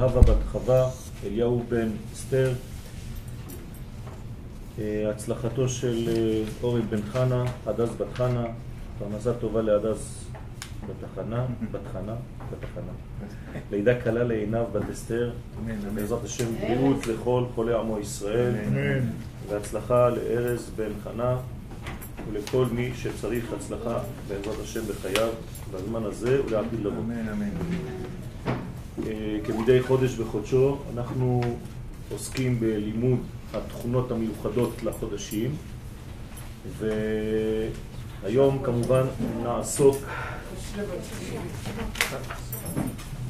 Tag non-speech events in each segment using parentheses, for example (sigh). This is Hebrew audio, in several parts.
הווה בת חווה, אליהו בן אסתר, אה, הצלחתו של אה, אורי בן חנה, הדס בת חנה, פרנסה טובה להדס בתחנה, בתחנה, בתחנה. לידה קלה לעיניו בת אסתר, בעזרת השם בריאות לכל חולי עמו ישראל, והצלחה לארז בן חנה ולכל מי שצריך הצלחה בעזרת השם בחייו, בזמן הזה ולעתיד לבוא. אמן, אמן. אה, כמדי חודש בחודשו אנחנו עוסקים בלימוד התכונות המיוחדות לחודשים והיום כמובן נעסוק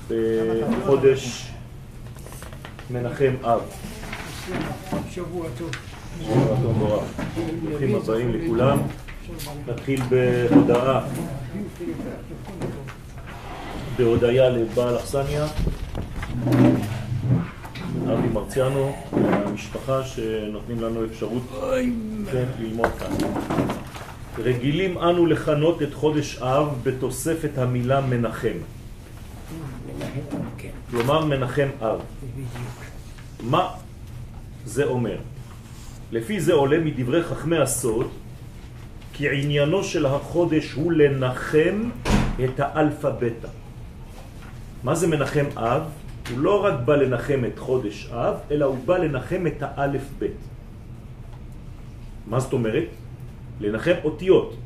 בחודש מנחם אב. שבוע טוב. שבוע טוב נורא. ברוכים הבאים לכולם. נתחיל בהודעה, בהודיה לבעל אכסניה, אבי מרציאנו, המשפחה שנותנים לנו אפשרות כן, ללמוד כאן. רגילים אנו לכנות את חודש אב בתוספת המילה מנחם, כלומר מנחם אב. מה זה אומר? לפי זה עולה מדברי חכמי הסוד כי עניינו של החודש הוא לנחם את האלפא בטא. מה זה מנחם אב? הוא לא רק בא לנחם את חודש אב, אלא הוא בא לנחם את האלף בית. מה זאת אומרת? לנחם אותיות.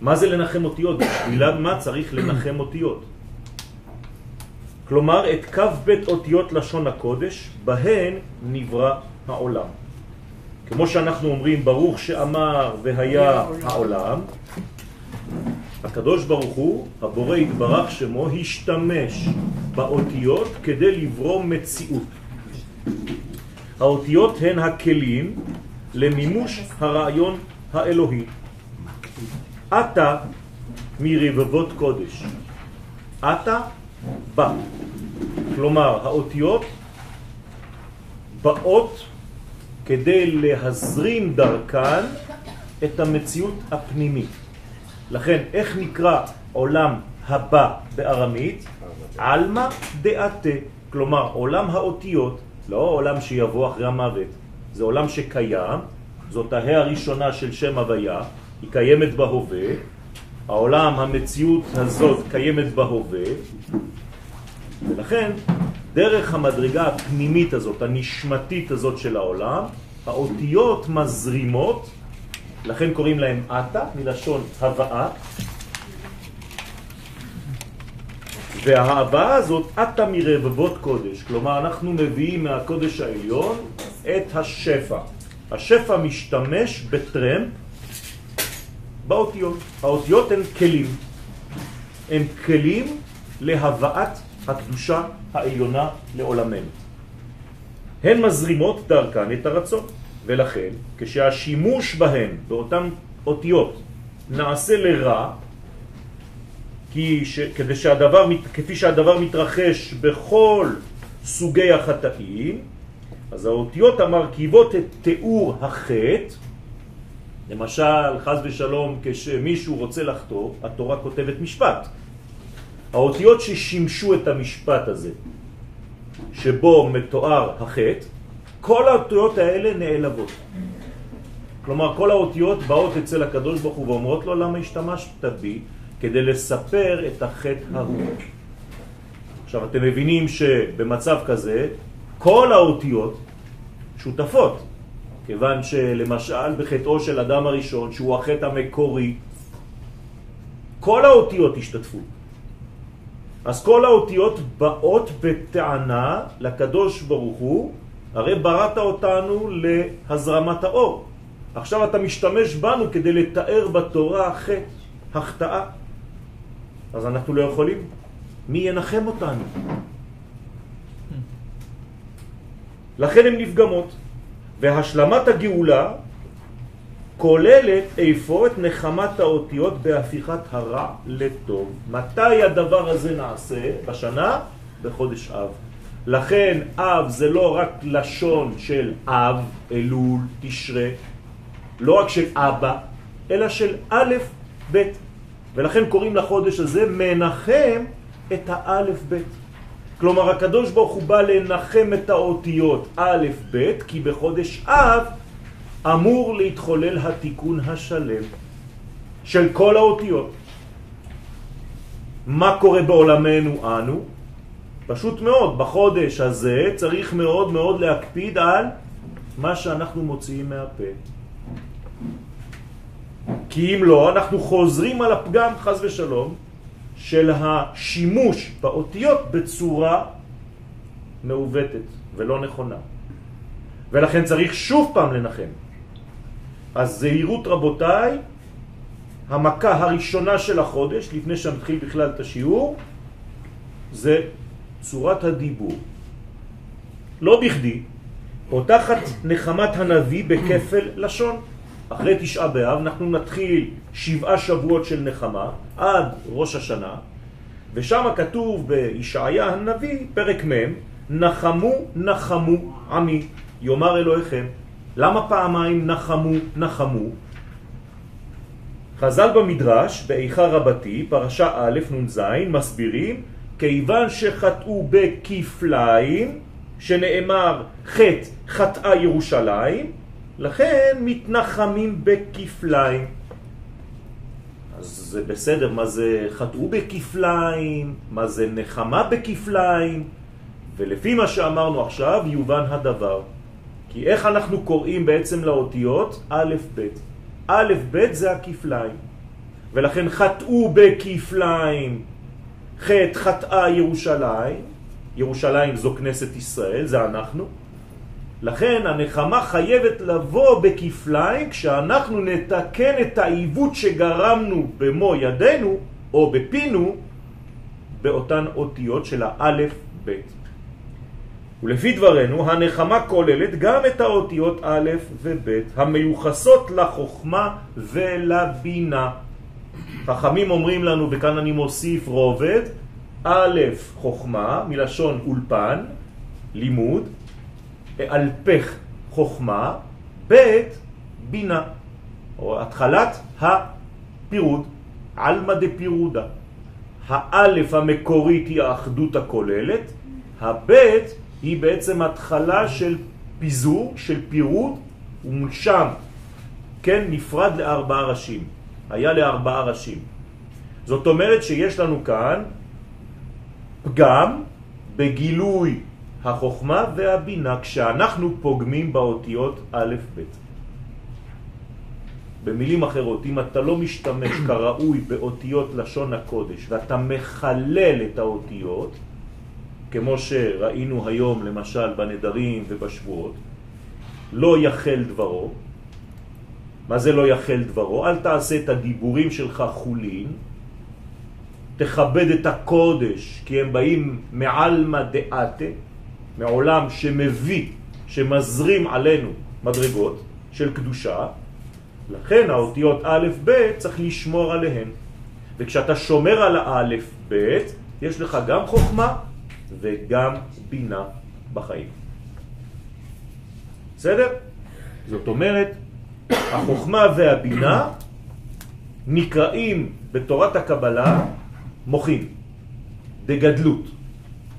מה זה לנחם אותיות? בשבילם מה צריך לנחם אותיות? כלומר את קו בית אותיות לשון הקודש, בהן נברא העולם. כמו שאנחנו אומרים, ברוך שאמר והיה העולם, הקדוש ברוך הוא, הבורא יתברך שמו, השתמש באותיות כדי לברוא מציאות. האותיות הן הכלים למימוש הרעיון האלוהי. אתה מרבבות קודש. אתה בא. כלומר, האותיות באות כדי להזרים דרכן את המציאות הפנימית. לכן, איך נקרא עולם הבא בארמית? עלמא דעתה, כלומר עולם האותיות, לא עולם שיבוא אחרי המוות, זה עולם שקיים, זאת ההא הראשונה של שם הוויה, היא קיימת בהווה, העולם, המציאות הזאת קיימת בהווה, ולכן דרך המדרגה הפנימית הזאת, הנשמתית הזאת של העולם, האותיות מזרימות, לכן קוראים להם אתא, מלשון הבאה, וההבאה הזאת אתא מרבבות קודש, כלומר אנחנו מביאים מהקודש העליון את השפע. השפע משתמש בטרמפ באותיות. האותיות הן כלים. הן כלים להבאת הקדושה העליונה לעולמנו. הן מזרימות דרכן את הרצון, ולכן כשהשימוש בהן, באותן אותיות, נעשה לרע, כי ש... כדי שהדבר, כפי שהדבר מתרחש בכל סוגי החטאים, אז האותיות המרכיבות את תיאור החטא, למשל, חז ושלום, כשמישהו רוצה לחטוא, התורה כותבת משפט. האותיות ששימשו את המשפט הזה, שבו מתואר החטא, כל האותיות האלה נעלבות. כלומר, כל האותיות באות אצל הקדוש ברוך הוא ואומרות לו, למה השתמשת בי? כדי לספר את החטא ההוא. עכשיו, אתם מבינים שבמצב כזה, כל האותיות שותפות, כיוון שלמשל בחטאו של אדם הראשון, שהוא החטא המקורי, כל האותיות השתתפו. אז כל האותיות באות בטענה לקדוש ברוך הוא, הרי בראת אותנו להזרמת האור. עכשיו אתה משתמש בנו כדי לתאר בתורה חטא, החטאה. אז אנחנו לא יכולים. מי ינחם אותנו? לכן הן נפגמות. והשלמת הגאולה כוללת איפה את נחמת האותיות בהפיכת הרע לטוב. מתי הדבר הזה נעשה? בשנה? בחודש אב. לכן אב זה לא רק לשון של אב, אלול, תשרה, לא רק של אבא, אלא של א', ב'. ולכן קוראים לחודש הזה מנחם את האלף ב'. כלומר, הקדוש ברוך הוא בא לנחם את האותיות א', ב', כי בחודש אב אמור להתחולל התיקון השלם של כל האותיות. מה קורה בעולמנו אנו? פשוט מאוד, בחודש הזה צריך מאוד מאוד להקפיד על מה שאנחנו מוציאים מהפה. כי אם לא, אנחנו חוזרים על הפגם, חז ושלום, של השימוש באותיות בצורה מעוותת ולא נכונה. ולכן צריך שוב פעם לנחם. אז זהירות רבותיי, המכה הראשונה של החודש, לפני שנתחיל בכלל את השיעור, זה צורת הדיבור. לא בכדי, פותחת נחמת הנביא בכפל לשון. אחרי תשעה באב אנחנו נתחיל שבעה שבועות של נחמה עד ראש השנה, ושם כתוב בישעיה הנביא, פרק מ', נחמו נחמו עמי, יאמר אלוהיכם. למה פעמיים נחמו נחמו? חז"ל במדרש, באיכה רבתי, פרשה א' נ"ז, מסבירים, כיוון שחטאו בכפליים, שנאמר חטא חטאה ירושלים, לכן מתנחמים בכפליים. אז זה בסדר, מה זה חטאו בכפליים, מה זה נחמה בכפליים, ולפי מה שאמרנו עכשיו יובן הדבר. כי איך אנחנו קוראים בעצם לאותיות? א' ב'. א' ב' זה הכפליים. ולכן חטאו בכפליים, חטא חטאה ירושלים, ירושלים זו כנסת ישראל, זה אנחנו, לכן הנחמה חייבת לבוא בכפליים כשאנחנו נתקן את העיוות שגרמנו במו ידינו או בפינו באותן אותיות של האלף בית. ולפי דברנו הנחמה כוללת גם את האותיות א' וב' המיוחסות לחוכמה ולבינה. חכמים אומרים לנו, וכאן אני מוסיף רובד, א' חוכמה מלשון אולפן, לימוד, אלפך חוכמה, ב' בינה, או התחלת הפירוד, עלמא דפירודה. האלף המקורית היא האחדות הכוללת, הבית היא בעצם התחלה של פיזור, של פירוד, ומשם, כן, נפרד לארבעה ראשים. היה לארבעה ראשים. זאת אומרת שיש לנו כאן פגם בגילוי החוכמה והבינה כשאנחנו פוגמים באותיות א' ב'. במילים אחרות, אם אתה לא משתמש (coughs) כראוי באותיות לשון הקודש ואתה מחלל את האותיות, כמו שראינו היום למשל בנדרים ובשבועות, לא יחל דברו. מה זה לא יחל דברו? אל תעשה את הדיבורים שלך חולין, תכבד את הקודש, כי הם באים מעלמא דעתה, מעולם שמביא, שמזרים עלינו מדרגות של קדושה, לכן האותיות א' ב' צריך לשמור עליהן. וכשאתה שומר על האלף ב', יש לך גם חוכמה וגם בינה בחיים. בסדר? זאת אומרת, החוכמה והבינה נקראים בתורת הקבלה מוחים, דגדלות.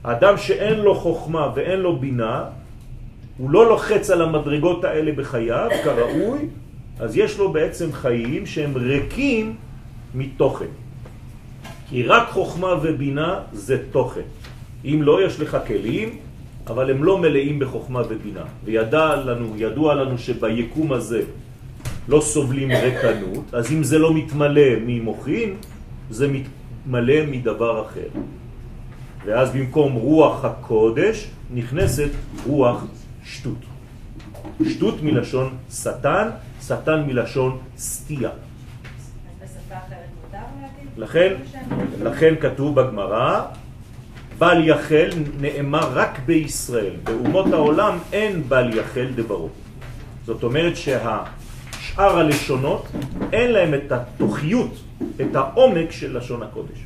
אדם שאין לו חוכמה ואין לו בינה, הוא לא לוחץ על המדרגות האלה בחייו כראוי, אז יש לו בעצם חיים שהם ריקים מתוכן. כי רק חוכמה ובינה זה תוכן. אם לא, יש לך כלים, אבל הם לא מלאים בחוכמה ובינה. וידע לנו, לנו שביקום הזה לא סובלים רקנות, אז אם זה לא מתמלא ממוחין, זה מתמלא מדבר אחר. ואז במקום רוח הקודש נכנסת רוח שטות. שטות מלשון שטן, שטן מלשון סטייה. לכן, לכן כתוב בגמרא, בל יחל נאמר רק בישראל, באומות העולם אין בל יחל דברו. זאת אומרת שהשאר הלשונות אין להם את התוכיות, את העומק של לשון הקודש.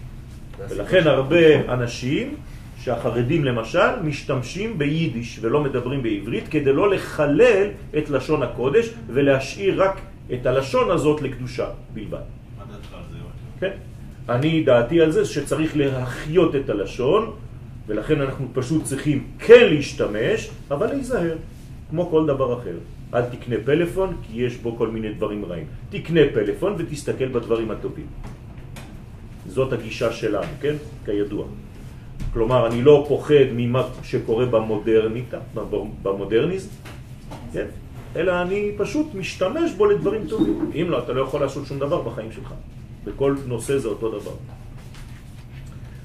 ולכן הרבה אנשים שהחרדים למשל משתמשים ביידיש ולא מדברים בעברית כדי לא לחלל את לשון הקודש ולהשאיר רק את הלשון הזאת לקדושה בלבד. מה דעתך על זה? כן. אני דעתי על זה שצריך להחיות את הלשון ולכן אנחנו פשוט צריכים כן להשתמש, אבל להיזהר, כמו כל דבר אחר. אל תקנה פלאפון, כי יש בו כל מיני דברים רעים. תקנה פלאפון ותסתכל בדברים הטובים. זאת הגישה שלנו, כן? כידוע. כלומר, אני לא פוחד ממה שקורה במודרניטה, במודרניזם, כן? אלא אני פשוט משתמש בו לדברים טובים. אם לא, אתה לא יכול לעשות שום דבר בחיים שלך. בכל נושא זה אותו דבר.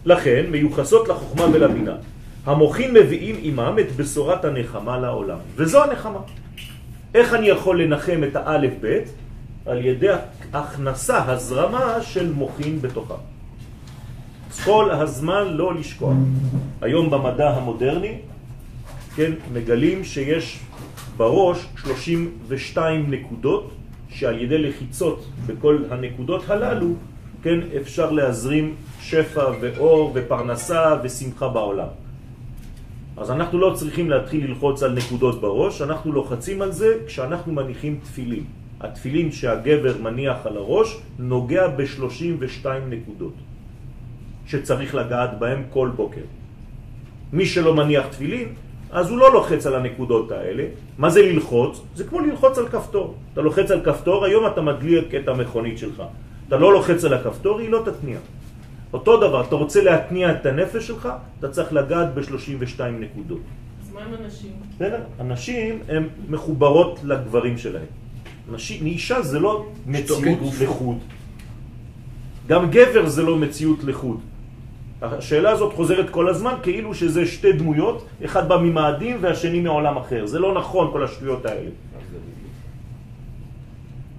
לכן, מיוחסות לחוכמה ולבינה. המוחים מביאים עמם את בשורת הנחמה לעולם. וזו הנחמה. איך אני יכול לנחם את האלף בית? על ידי הכנסה, הזרמה של מוחים בתוכה. כל הזמן לא לשכוח. היום במדע המודרני, כן, מגלים שיש בראש 32 נקודות, שעל ידי לחיצות בכל הנקודות הללו, כן, אפשר להזרים שפע ואור ופרנסה ושמחה בעולם. אז אנחנו לא צריכים להתחיל ללחוץ על נקודות בראש, אנחנו לוחצים על זה כשאנחנו מניחים תפילים. התפילים שהגבר מניח על הראש נוגע ב-32 נקודות שצריך לגעת בהם כל בוקר. מי שלא מניח תפילין, אז הוא לא לוחץ על הנקודות האלה. מה זה ללחוץ? זה כמו ללחוץ על כפתור. אתה לוחץ על כפתור, היום אתה מדליק את המכונית שלך. אתה לא לוחץ על הכפתור, היא לא תתניע. אותו דבר, אתה רוצה להתניע את הנפש שלך, אתה צריך לגעת ב-32 נקודות. אז מה עם אנשים? בסדר? אנשים הן מחוברות לגברים שלהם. נשים, אישה זה לא מציאות לחוד. גם גבר זה לא מציאות לחוד. השאלה הזאת חוזרת כל הזמן כאילו שזה שתי דמויות, אחד בא ממאדים והשני מעולם אחר. זה לא נכון כל השטויות האלה.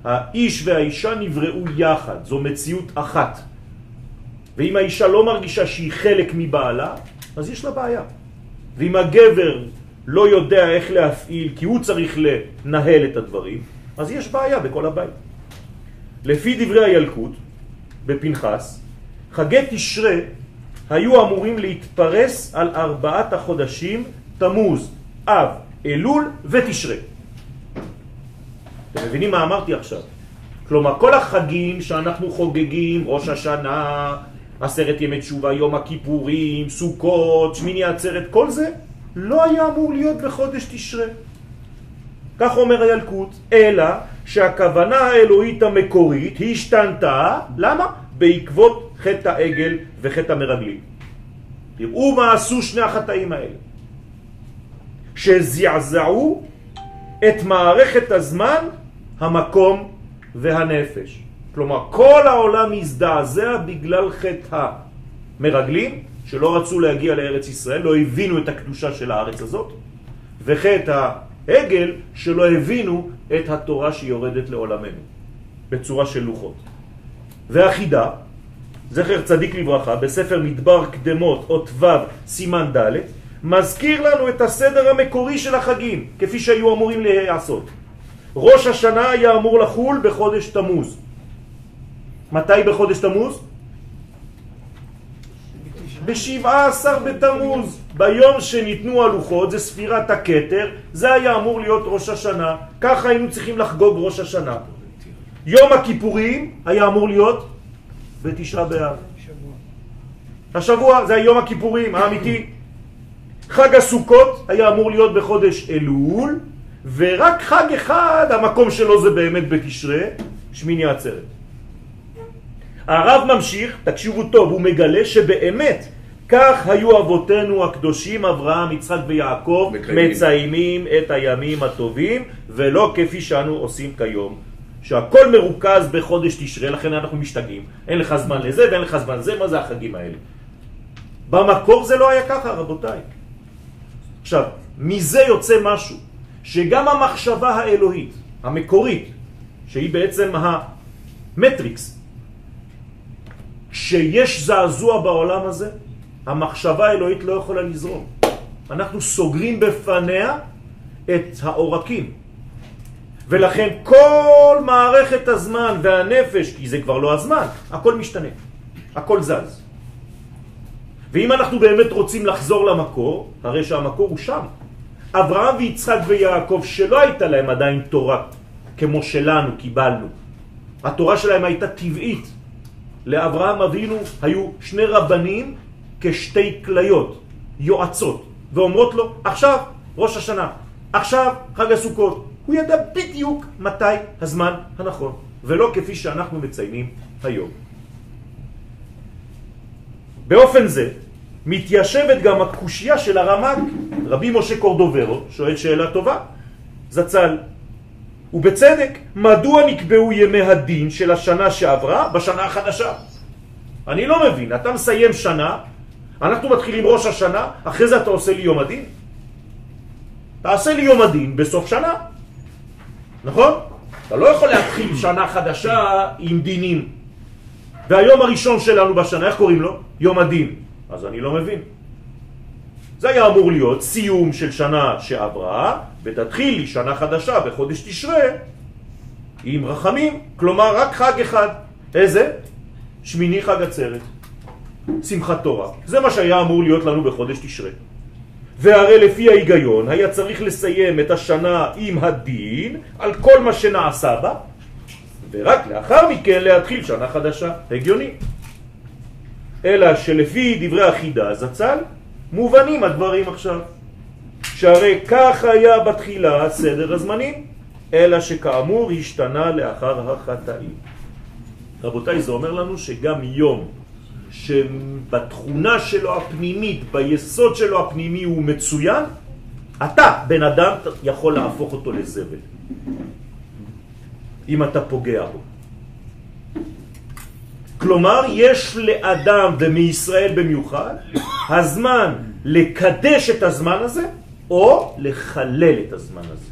האיש והאישה נבראו יחד, זו מציאות אחת. ואם האישה לא מרגישה שהיא חלק מבעלה, אז יש לה בעיה. ואם הגבר לא יודע איך להפעיל, כי הוא צריך לנהל את הדברים, אז יש בעיה בכל הבית. לפי דברי הילקוט, בפנחס, חגי תשרה היו אמורים להתפרס על ארבעת החודשים תמוז, אב, אלול ותשרה. אתם מבינים מה אמרתי עכשיו? כלומר, כל החגים שאנחנו חוגגים, ראש השנה, עשרת ימי תשובה, יום הכיפורים, סוכות, שמיני עצרת, כל זה לא היה אמור להיות בחודש תשרה. כך אומר הילקוט, אלא שהכוונה האלוהית המקורית השתנתה, למה? בעקבות חטא העגל וחטא המרגלים. תראו מה עשו שני החטאים האלה. שזעזעו את מערכת הזמן, המקום והנפש. כלומר, כל העולם הזדעזע בגלל חטא המרגלים, שלא רצו להגיע לארץ ישראל, לא הבינו את הקדושה של הארץ הזאת, וחטא העגל, שלא הבינו את התורה שיורדת לעולמנו, בצורה של לוחות. והחידה, זכר צדיק לברכה, בספר מדבר קדמות, אות ו', סימן ד', מזכיר לנו את הסדר המקורי של החגים, כפי שהיו אמורים להיעשות. ראש השנה היה אמור לחול בחודש תמוז. מתי בחודש תמוז? בשבעה עשר בתמוז, ביום שניתנו הלוחות, זה ספירת הכתר, זה היה אמור להיות ראש השנה, ככה היינו צריכים לחגוג ראש השנה. יום הכיפורים היה אמור להיות בתשעה באב. השבוע זה היום הכיפורים האמיתי. חג הסוכות היה אמור להיות בחודש אלול, ורק חג אחד, המקום שלו זה באמת בתשרה, שמיני עצרת. הרב ממשיך, תקשיבו טוב, הוא מגלה שבאמת כך היו אבותינו הקדושים, אברהם, יצחק ויעקב, מקיימים. מציימים את הימים הטובים, ולא כפי שאנו עושים כיום. שהכל מרוכז בחודש תשרה, לכן אנחנו משתגעים. אין לך זמן לזה ואין לך זמן לזה, מה זה החגים האלה? במקור זה לא היה ככה, רבותיי. עכשיו, מזה יוצא משהו, שגם המחשבה האלוהית, המקורית, שהיא בעצם המטריקס, כשיש זעזוע בעולם הזה, המחשבה האלוהית לא יכולה לזרום. אנחנו סוגרים בפניה את העורקים. ולכן כל מערכת הזמן והנפש, כי זה כבר לא הזמן, הכל משתנה, הכל זז. ואם אנחנו באמת רוצים לחזור למקור, הרי שהמקור הוא שם. אברהם ויצחק ויעקב, שלא הייתה להם עדיין תורה כמו שלנו קיבלנו, התורה שלהם הייתה טבעית. לאברהם אבינו היו שני רבנים כשתי כליות. יועצות ואומרות לו, עכשיו ראש השנה, עכשיו חג הסוכות. הוא ידע בדיוק מתי הזמן הנכון, ולא כפי שאנחנו מציינים היום. באופן זה מתיישבת גם הקושייה של הרמק, רבי משה קורדוברו, שואל שאלה טובה, זצ"ל, ובצדק, מדוע נקבעו ימי הדין של השנה שעברה בשנה החדשה? אני לא מבין, אתה מסיים שנה, אנחנו מתחילים ראש השנה, אחרי זה אתה עושה לי יום הדין? תעשה לי יום הדין בסוף שנה, נכון? אתה לא יכול להתחיל שנה חדשה עם דינים. והיום הראשון שלנו בשנה, איך קוראים לו? יום הדין. אז אני לא מבין. זה היה אמור להיות סיום של שנה שעברה, ותתחיל לי שנה חדשה בחודש תשרה עם רחמים, כלומר רק חג אחד. איזה? שמיני חג עצרת, שמחת תורה. זה מה שהיה אמור להיות לנו בחודש תשרה. והרי לפי ההיגיון היה צריך לסיים את השנה עם הדין על כל מה שנעשה בה, ורק לאחר מכן להתחיל שנה חדשה. הגיוני. אלא שלפי דברי החידה זצ"ל, מובנים הדברים עכשיו. שהרי כך היה בתחילה סדר הזמנים, אלא שכאמור השתנה לאחר החטאים. רבותיי, זה אומר לנו שגם יום שבתכונה שלו הפנימית, ביסוד שלו הפנימי הוא מצוין, אתה, בן אדם, יכול להפוך אותו לזבל. אם אתה פוגע בו. כלומר, יש לאדם, ומישראל במיוחד, הזמן לקדש את הזמן הזה, או לחלל את הזמן הזה.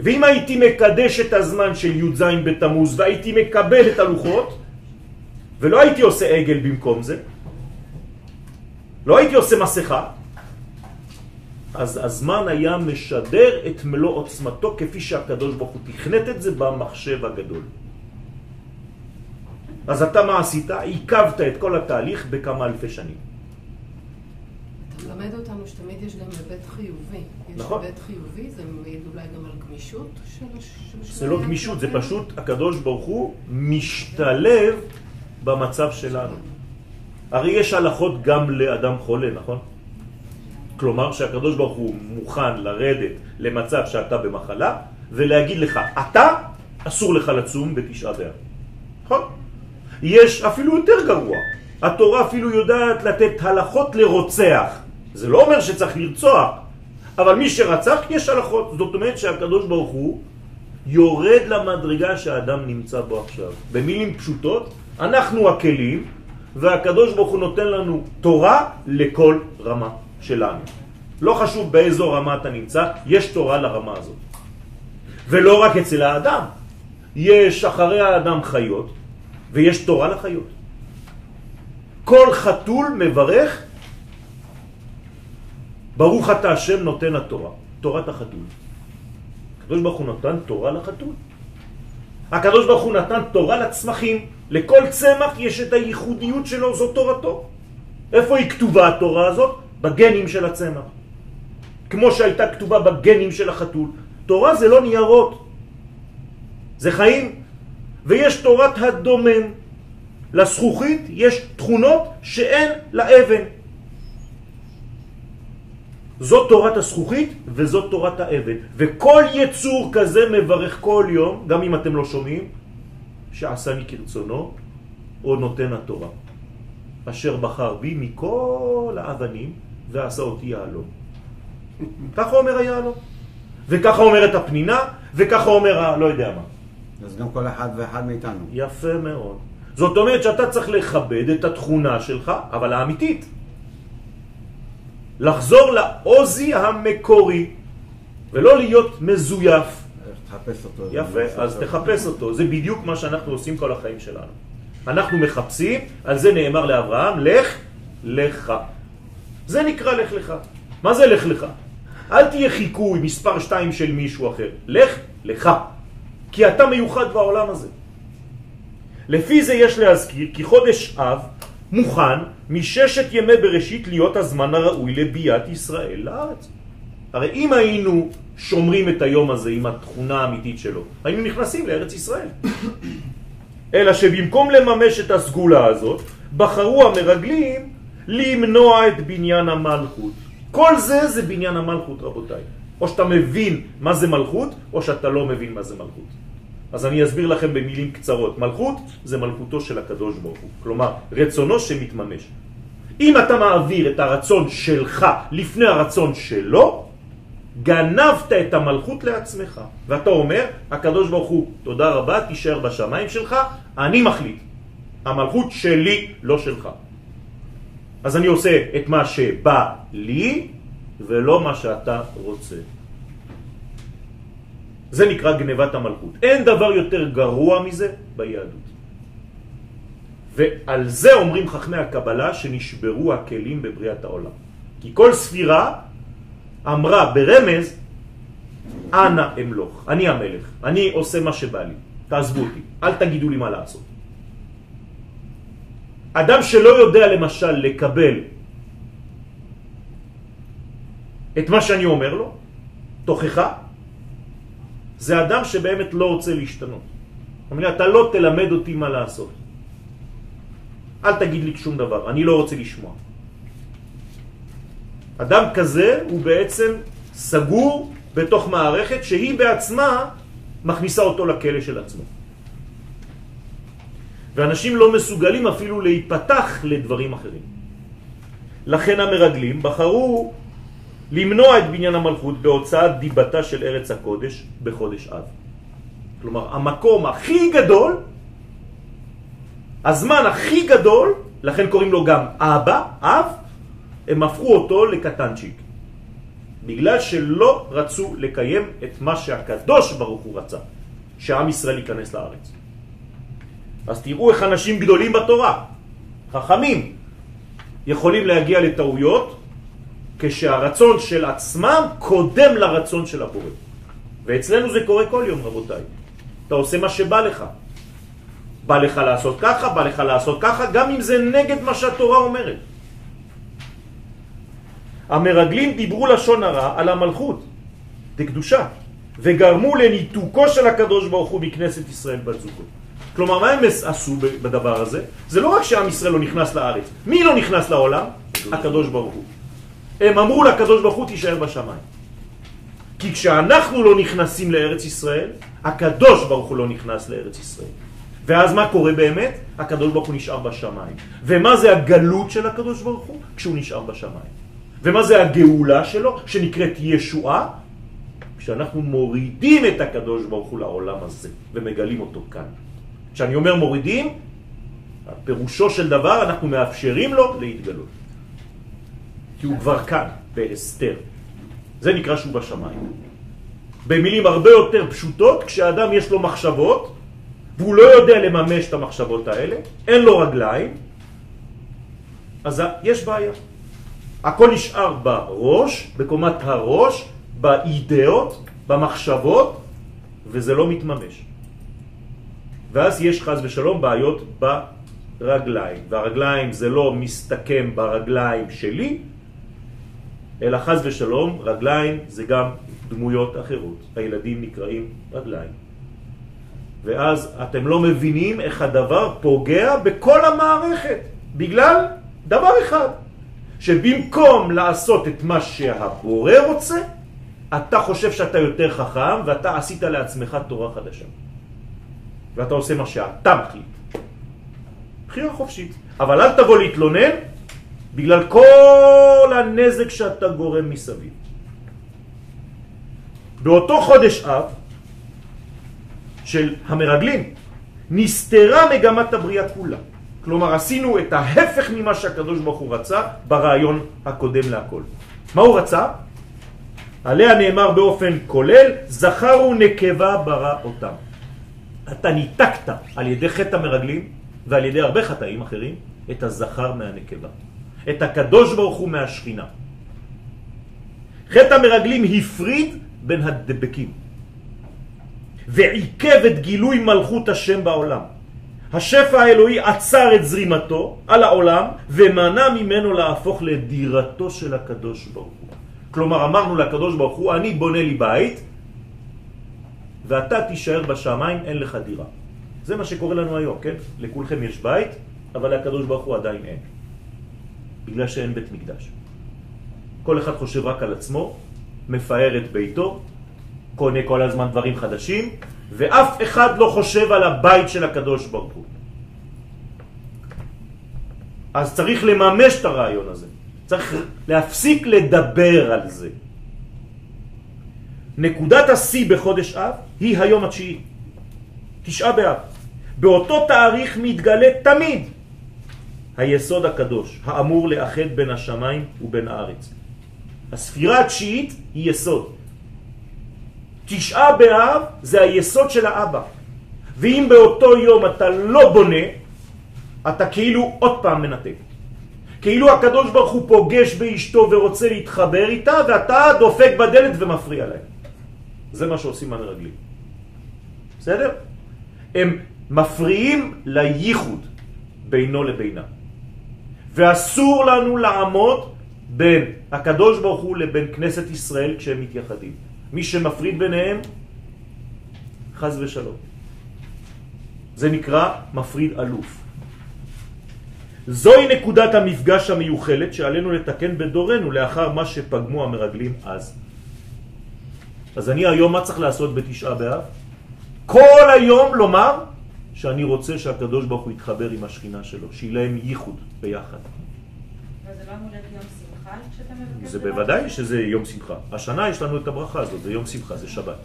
ואם הייתי מקדש את הזמן של י"ז בתמוז והייתי מקבל את הלוחות, ולא הייתי עושה עגל במקום זה, לא הייתי עושה מסכה, אז הזמן היה משדר את מלוא עוצמתו כפי שהקדוש ברוך הוא תכנת את זה במחשב הגדול. אז אתה מה עשית? עיכבת את כל התהליך בכמה אלפי שנים. אתה מלמד אותנו שתמיד יש גם היבט חיובי. נכון. יש היבט חיובי, זה מעיד אולי גם על גמישות של הש... זה לא גמישות, זה פשוט הקדוש ברוך הוא משתלב במצב שלנו. הרי יש הלכות גם לאדם חולה, נכון? כלומר שהקדוש ברוך הוא מוכן לרדת למצב שאתה במחלה ולהגיד לך, אתה אסור לך לצום בתשעה באב. נכון? יש אפילו יותר גרוע. התורה אפילו יודעת לתת הלכות לרוצח. זה לא אומר שצריך לרצוח, אבל מי שרצח יש הלכות. זאת אומרת שהקדוש ברוך הוא יורד למדרגה שהאדם נמצא בו עכשיו. במילים פשוטות, אנחנו הכלים, והקדוש ברוך הוא נותן לנו תורה לכל רמה שלנו. לא חשוב באיזו רמה אתה נמצא, יש תורה לרמה הזאת. ולא רק אצל האדם, יש אחרי האדם חיות, ויש תורה לחיות. כל חתול מברך, ברוך אתה השם נותן התורה, תורת החתול. הקדוש ברוך הוא נתן תורה לחתול. הקדוש ברוך הוא נתן תורה לצמחים. לכל צמח יש את הייחודיות שלו, זו תורתו. איפה היא כתובה התורה הזאת? בגנים של הצמח. כמו שהייתה כתובה בגנים של החתול. תורה זה לא ניירות, זה חיים. ויש תורת הדומם. לזכוכית יש תכונות שאין לאבן. זאת תורת הזכוכית וזאת תורת האבן. וכל יצור כזה מברך כל יום, גם אם אתם לא שומעים, שעשני כרצונו, או נותן התורה. אשר בחר בי מכל האבנים ועשה אותי יעלום. ככה אומר היעלום. וככה אומרת הפנינה, וככה אומר ה... לא יודע מה. אז גם כל אחד ואחד מאיתנו. יפה מאוד. זאת אומרת שאתה צריך לכבד את התכונה שלך, אבל האמיתית. לחזור לעוזי המקורי, ולא להיות מזויף. תחפש אותו. יפה, אז תחפש אותו. זה בדיוק מה שאנחנו עושים כל החיים שלנו. אנחנו מחפשים, על זה נאמר לאברהם, לך לך. זה נקרא לך לך. מה זה לך לך? אל תהיה חיקוי מספר שתיים של מישהו אחר. לך לך. כי אתה מיוחד בעולם הזה. לפי זה יש להזכיר כי חודש אב מוכן מששת ימי בראשית להיות הזמן הראוי לביאת ישראל לארץ. הרי אם היינו שומרים את היום הזה עם התכונה האמיתית שלו, היינו נכנסים לארץ ישראל. (coughs) אלא שבמקום לממש את הסגולה הזאת, בחרו המרגלים למנוע את בניין המלכות. כל זה זה בניין המלכות, רבותיי. או שאתה מבין מה זה מלכות, או שאתה לא מבין מה זה מלכות. אז אני אסביר לכם במילים קצרות. מלכות זה מלכותו של הקדוש ברוך הוא. כלומר, רצונו שמתממש. אם אתה מעביר את הרצון שלך לפני הרצון שלו, גנבת את המלכות לעצמך. ואתה אומר, הקדוש ברוך הוא, תודה רבה, תישאר בשמיים שלך, אני מחליט. המלכות שלי, לא שלך. אז אני עושה את מה שבא לי, ולא מה שאתה רוצה. זה נקרא גנבת המלכות. אין דבר יותר גרוע מזה ביהדות. ועל זה אומרים חכמי הקבלה שנשברו הכלים בבריאת העולם. כי כל ספירה אמרה ברמז, אנא אמלוך, אני המלך, אני עושה מה שבא לי, תעזבו אותי, אל תגידו לי מה לעשות. אדם שלא יודע למשל לקבל את מה שאני אומר לו, תוכחה, זה אדם שבאמת לא רוצה להשתנות. אומר, אתה לא תלמד אותי מה לעשות. אל תגיד לי שום דבר, אני לא רוצה לשמוע. אדם כזה הוא בעצם סגור בתוך מערכת שהיא בעצמה מכניסה אותו לכלא של עצמו. ואנשים לא מסוגלים אפילו להיפתח לדברים אחרים. לכן המרגלים בחרו למנוע את בניין המלכות בהוצאת דיבתה של ארץ הקודש בחודש אב. כלומר, המקום הכי גדול, הזמן הכי גדול, לכן קוראים לו גם אבא, אב, הם הפכו אותו לקטנצ'יק. בגלל שלא רצו לקיים את מה שהקדוש ברוך הוא רצה, שעם ישראל ייכנס לארץ. אז תראו איך אנשים גדולים בתורה, חכמים, יכולים להגיע לטעויות כשהרצון של עצמם קודם לרצון של הבורא. ואצלנו זה קורה כל יום, רבותיי. אתה עושה מה שבא לך. בא לך לעשות ככה, בא לך לעשות ככה, גם אם זה נגד מה שהתורה אומרת. המרגלים דיברו לשון הרע על המלכות, דקדושה, וגרמו לניתוקו של הקדוש ברוך הוא מכנסת ישראל בת זוגו. כלומר, מה הם עשו בדבר הזה? זה לא רק שעם ישראל לא נכנס לארץ. מי לא נכנס לעולם? הקדוש ברוך הוא. הם אמרו לקדוש ברוך הוא תישאר בשמיים. כי כשאנחנו לא נכנסים לארץ ישראל, הקדוש ברוך הוא לא נכנס לארץ ישראל. ואז מה קורה באמת? הקדוש ברוך הוא נשאר בשמיים. ומה זה הגלות של הקדוש ברוך הוא? כשהוא נשאר בשמיים. ומה זה הגאולה שלו, שנקראת ישועה? כשאנחנו מורידים את הקדוש ברוך הוא לעולם הזה, ומגלים אותו כאן. כשאני אומר מורידים, פירושו של דבר אנחנו מאפשרים לו להתגלות. כי הוא כבר כאן, בהסתר. זה נקרא שהוא בשמיים. במילים הרבה יותר פשוטות, כשאדם יש לו מחשבות, והוא לא יודע לממש את המחשבות האלה, אין לו רגליים, אז יש בעיה. הכל נשאר בראש, בקומת הראש, באידאות, במחשבות, וזה לא מתממש. ואז יש חז ושלום בעיות ברגליים, והרגליים זה לא מסתכם ברגליים שלי, אלא חז ושלום, רגליים זה גם דמויות אחרות. הילדים נקראים רגליים. ואז אתם לא מבינים איך הדבר פוגע בכל המערכת, בגלל דבר אחד, שבמקום לעשות את מה שהבורא רוצה, אתה חושב שאתה יותר חכם ואתה עשית לעצמך תורה חדשה. ואתה עושה מה שאתה מחליט. בחירה חופשית. אבל אל תבוא להתלונן בגלל כל הנזק שאתה גורם מסביב. באותו חודש אב של המרגלים נסתרה מגמת הבריאה כולה. כלומר, עשינו את ההפך ממה שהקדוש ברוך הוא רצה ברעיון הקודם להכל. מה הוא רצה? עליה נאמר באופן כולל, זכר ונקבה ברא אותם. אתה ניתקת על ידי חטא המרגלים ועל ידי הרבה חטאים אחרים את הזכר מהנקבה. את הקדוש ברוך הוא מהשכינה. חטא המרגלים הפריד בין הדבקים ועיכב את גילוי מלכות השם בעולם. השפע האלוהי עצר את זרימתו על העולם ומנע ממנו להפוך לדירתו של הקדוש ברוך הוא. כלומר אמרנו לקדוש ברוך הוא, אני בונה לי בית ואתה תישאר בשמיים, אין לך דירה. זה מה שקורה לנו היום, כן? לכולכם יש בית, אבל לקדוש ברוך הוא עדיין אין. בגלל שאין בית מקדש. כל אחד חושב רק על עצמו, מפאר את ביתו, קונה כל הזמן דברים חדשים, ואף אחד לא חושב על הבית של הקדוש ברוך הוא. אז צריך לממש את הרעיון הזה. צריך להפסיק לדבר על זה. נקודת השיא בחודש אב היא היום התשיעי, תשעה באב. באותו תאריך מתגלה תמיד היסוד הקדוש, האמור לאחד בין השמיים ובין הארץ. הספירה התשיעית היא יסוד. תשעה באב זה היסוד של האבא. ואם באותו יום אתה לא בונה, אתה כאילו עוד פעם מנתק. כאילו הקדוש ברוך הוא פוגש באשתו ורוצה להתחבר איתה, ואתה דופק בדלת ומפריע להם. זה מה שעושים המרגלים. בסדר? הם מפריעים לייחוד בינו לבינה. ואסור לנו לעמוד בין הקדוש ברוך הוא לבין כנסת ישראל כשהם מתייחדים. מי שמפריד ביניהם, חז ושלום. זה נקרא מפריד אלוף. זוהי נקודת המפגש המיוחלת שעלינו לתקן בדורנו לאחר מה שפגמו המרגלים אז. אז אני היום מה צריך לעשות בתשעה באב? כל היום לומר שאני רוצה שהקדוש ברוך הוא יתחבר עם השכינה שלו, שיהיה להם ייחוד ביחד. וזה לא אמור להיות יום שמחה כשאתה מבקש? זה בוודאי? שזה יום שמחה. השנה יש לנו את הברכה הזאת, זה יום שמחה, זה שבת.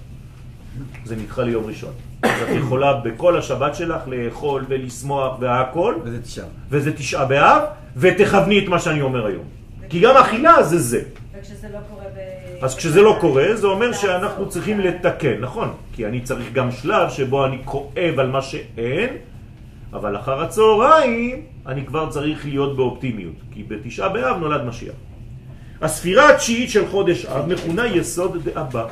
זה נדחה ליום ראשון. אז את יכולה בכל השבת שלך לאכול ולשמוח והכל, וזה תשעה. וזה תשעה באב, ותכווני את מה שאני אומר היום. כי גם אכילה זה זה. וכשזה לא קורה ב... אז כשזה לא קורה, זה אומר. שאנחנו צריכים לתקן, נכון? כי אני צריך גם שלב שבו אני כואב על מה שאין, אבל אחר הצהריים אני כבר צריך להיות באופטימיות, כי בתשעה באב נולד משיח. הספירה התשיעית של חודש אב מכונה יסוד דאבא.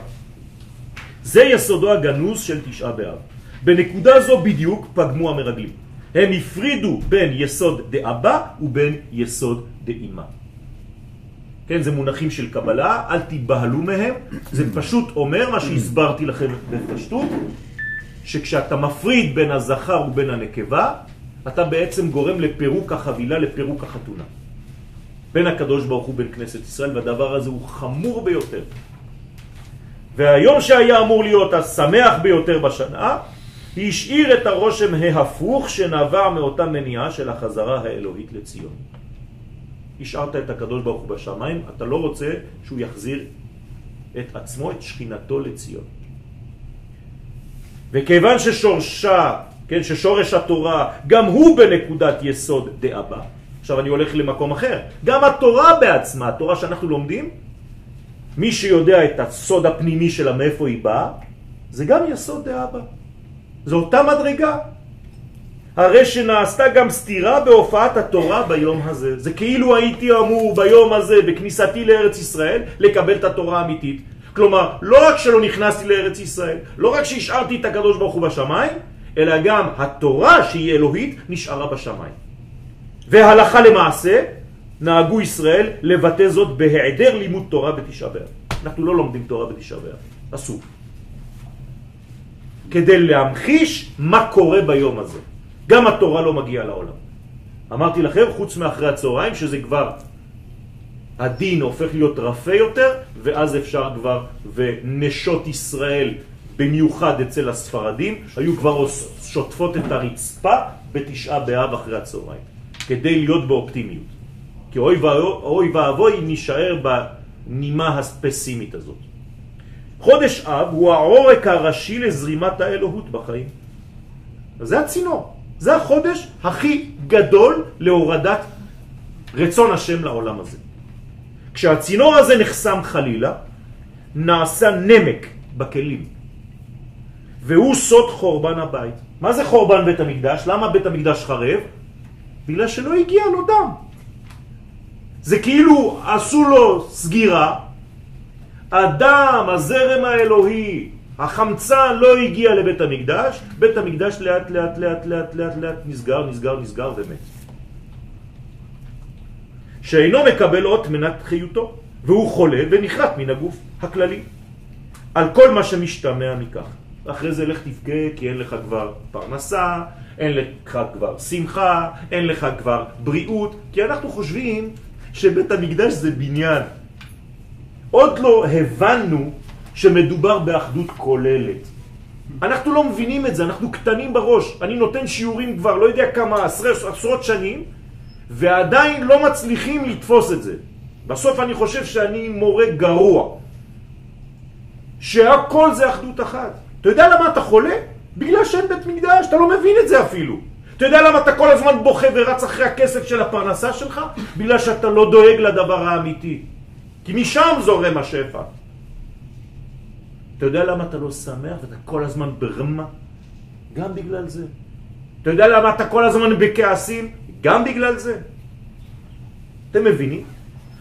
זה יסודו הגנוז של תשעה באב. בנקודה זו בדיוק פגמו המרגלים. הם הפרידו בין יסוד דאבא ובין יסוד דאמא. כן, זה מונחים של קבלה, אל תיבהלו מהם, זה פשוט אומר מה שהסברתי לכם בפשטות, שכשאתה מפריד בין הזכר ובין הנקבה, אתה בעצם גורם לפירוק החבילה, לפירוק החתונה. בין הקדוש ברוך הוא בין כנסת ישראל, והדבר הזה הוא חמור ביותר. והיום שהיה אמור להיות השמח ביותר בשנה, השאיר את הרושם ההפוך שנבע מאותה מניעה של החזרה האלוהית לציון. השארת את הקדוש ברוך הוא בשמיים, אתה לא רוצה שהוא יחזיר את עצמו, את שכינתו לציון. וכיוון ששורשה, כן, ששורש התורה, גם הוא בנקודת יסוד דאבא. עכשיו אני הולך למקום אחר. גם התורה בעצמה, התורה שאנחנו לומדים, מי שיודע את הסוד הפנימי שלה מאיפה היא באה, זה גם יסוד דאבא. זו אותה מדרגה. הרי שנעשתה גם סתירה בהופעת התורה ביום הזה. זה כאילו הייתי אמור ביום הזה, בכניסתי לארץ ישראל, לקבל את התורה האמיתית. כלומר, לא רק שלא נכנסתי לארץ ישראל, לא רק שהשארתי את הקדוש ברוך הוא בשמיים, אלא גם התורה שהיא אלוהית נשארה בשמיים. והלכה למעשה, נהגו ישראל לבטא זאת בהיעדר לימוד תורה בתשעה באב. אנחנו לא לומדים תורה בתשעה באב, אסור. כדי להמחיש מה קורה ביום הזה. גם התורה לא מגיעה לעולם. אמרתי לכם, חוץ מאחרי הצהריים, שזה כבר, הדין הופך להיות רפה יותר, ואז אפשר כבר, ונשות ישראל, במיוחד אצל הספרדים, היו כבר שוטפות את הרצפה בתשעה באב אחרי הצהריים, כדי להיות באופטימיות. כי אוי ואבוי, נישאר בנימה הפסימית הזאת. חודש אב הוא העורק הראשי לזרימת האלוהות בחיים. זה הצינור. זה החודש הכי גדול להורדת רצון השם לעולם הזה. כשהצינור הזה נחסם חלילה, נעשה נמק בכלים. והוא סוד חורבן הבית. מה זה חורבן בית המקדש? למה בית המקדש חרב? בגלל שלא הגיע לו דם. זה כאילו עשו לו סגירה, הדם, הזרם האלוהי, החמצן לא הגיע לבית המקדש, בית המקדש לאט לאט לאט לאט לאט לאט נסגר, נסגר, נסגר ומת. שאינו מקבל אות מנת חיותו, והוא חולה ונחרט מן הגוף הכללי. על כל מה שמשתמע מכך. אחרי זה לך תבכה כי אין לך כבר פרנסה, אין לך כבר שמחה, אין לך כבר בריאות, כי אנחנו חושבים שבית המקדש זה בניין. עוד לא הבנו שמדובר באחדות כוללת. אנחנו לא מבינים את זה, אנחנו קטנים בראש. אני נותן שיעורים כבר לא יודע כמה, עשרות, עשרות שנים, ועדיין לא מצליחים לתפוס את זה. בסוף אני חושב שאני מורה גרוע. שהכל זה אחדות אחת. אתה יודע למה אתה חולה? בגלל שאין בית מקדש, אתה לא מבין את זה אפילו. אתה יודע למה אתה כל הזמן בוכה ורץ אחרי הכסף של הפרנסה שלך? בגלל שאתה לא דואג לדבר האמיתי. כי משם זורם השפע. אתה יודע למה אתה לא שמח ואתה כל הזמן ברמה? גם בגלל זה. אתה יודע למה אתה כל הזמן בכעסים? גם בגלל זה. אתם מבינים?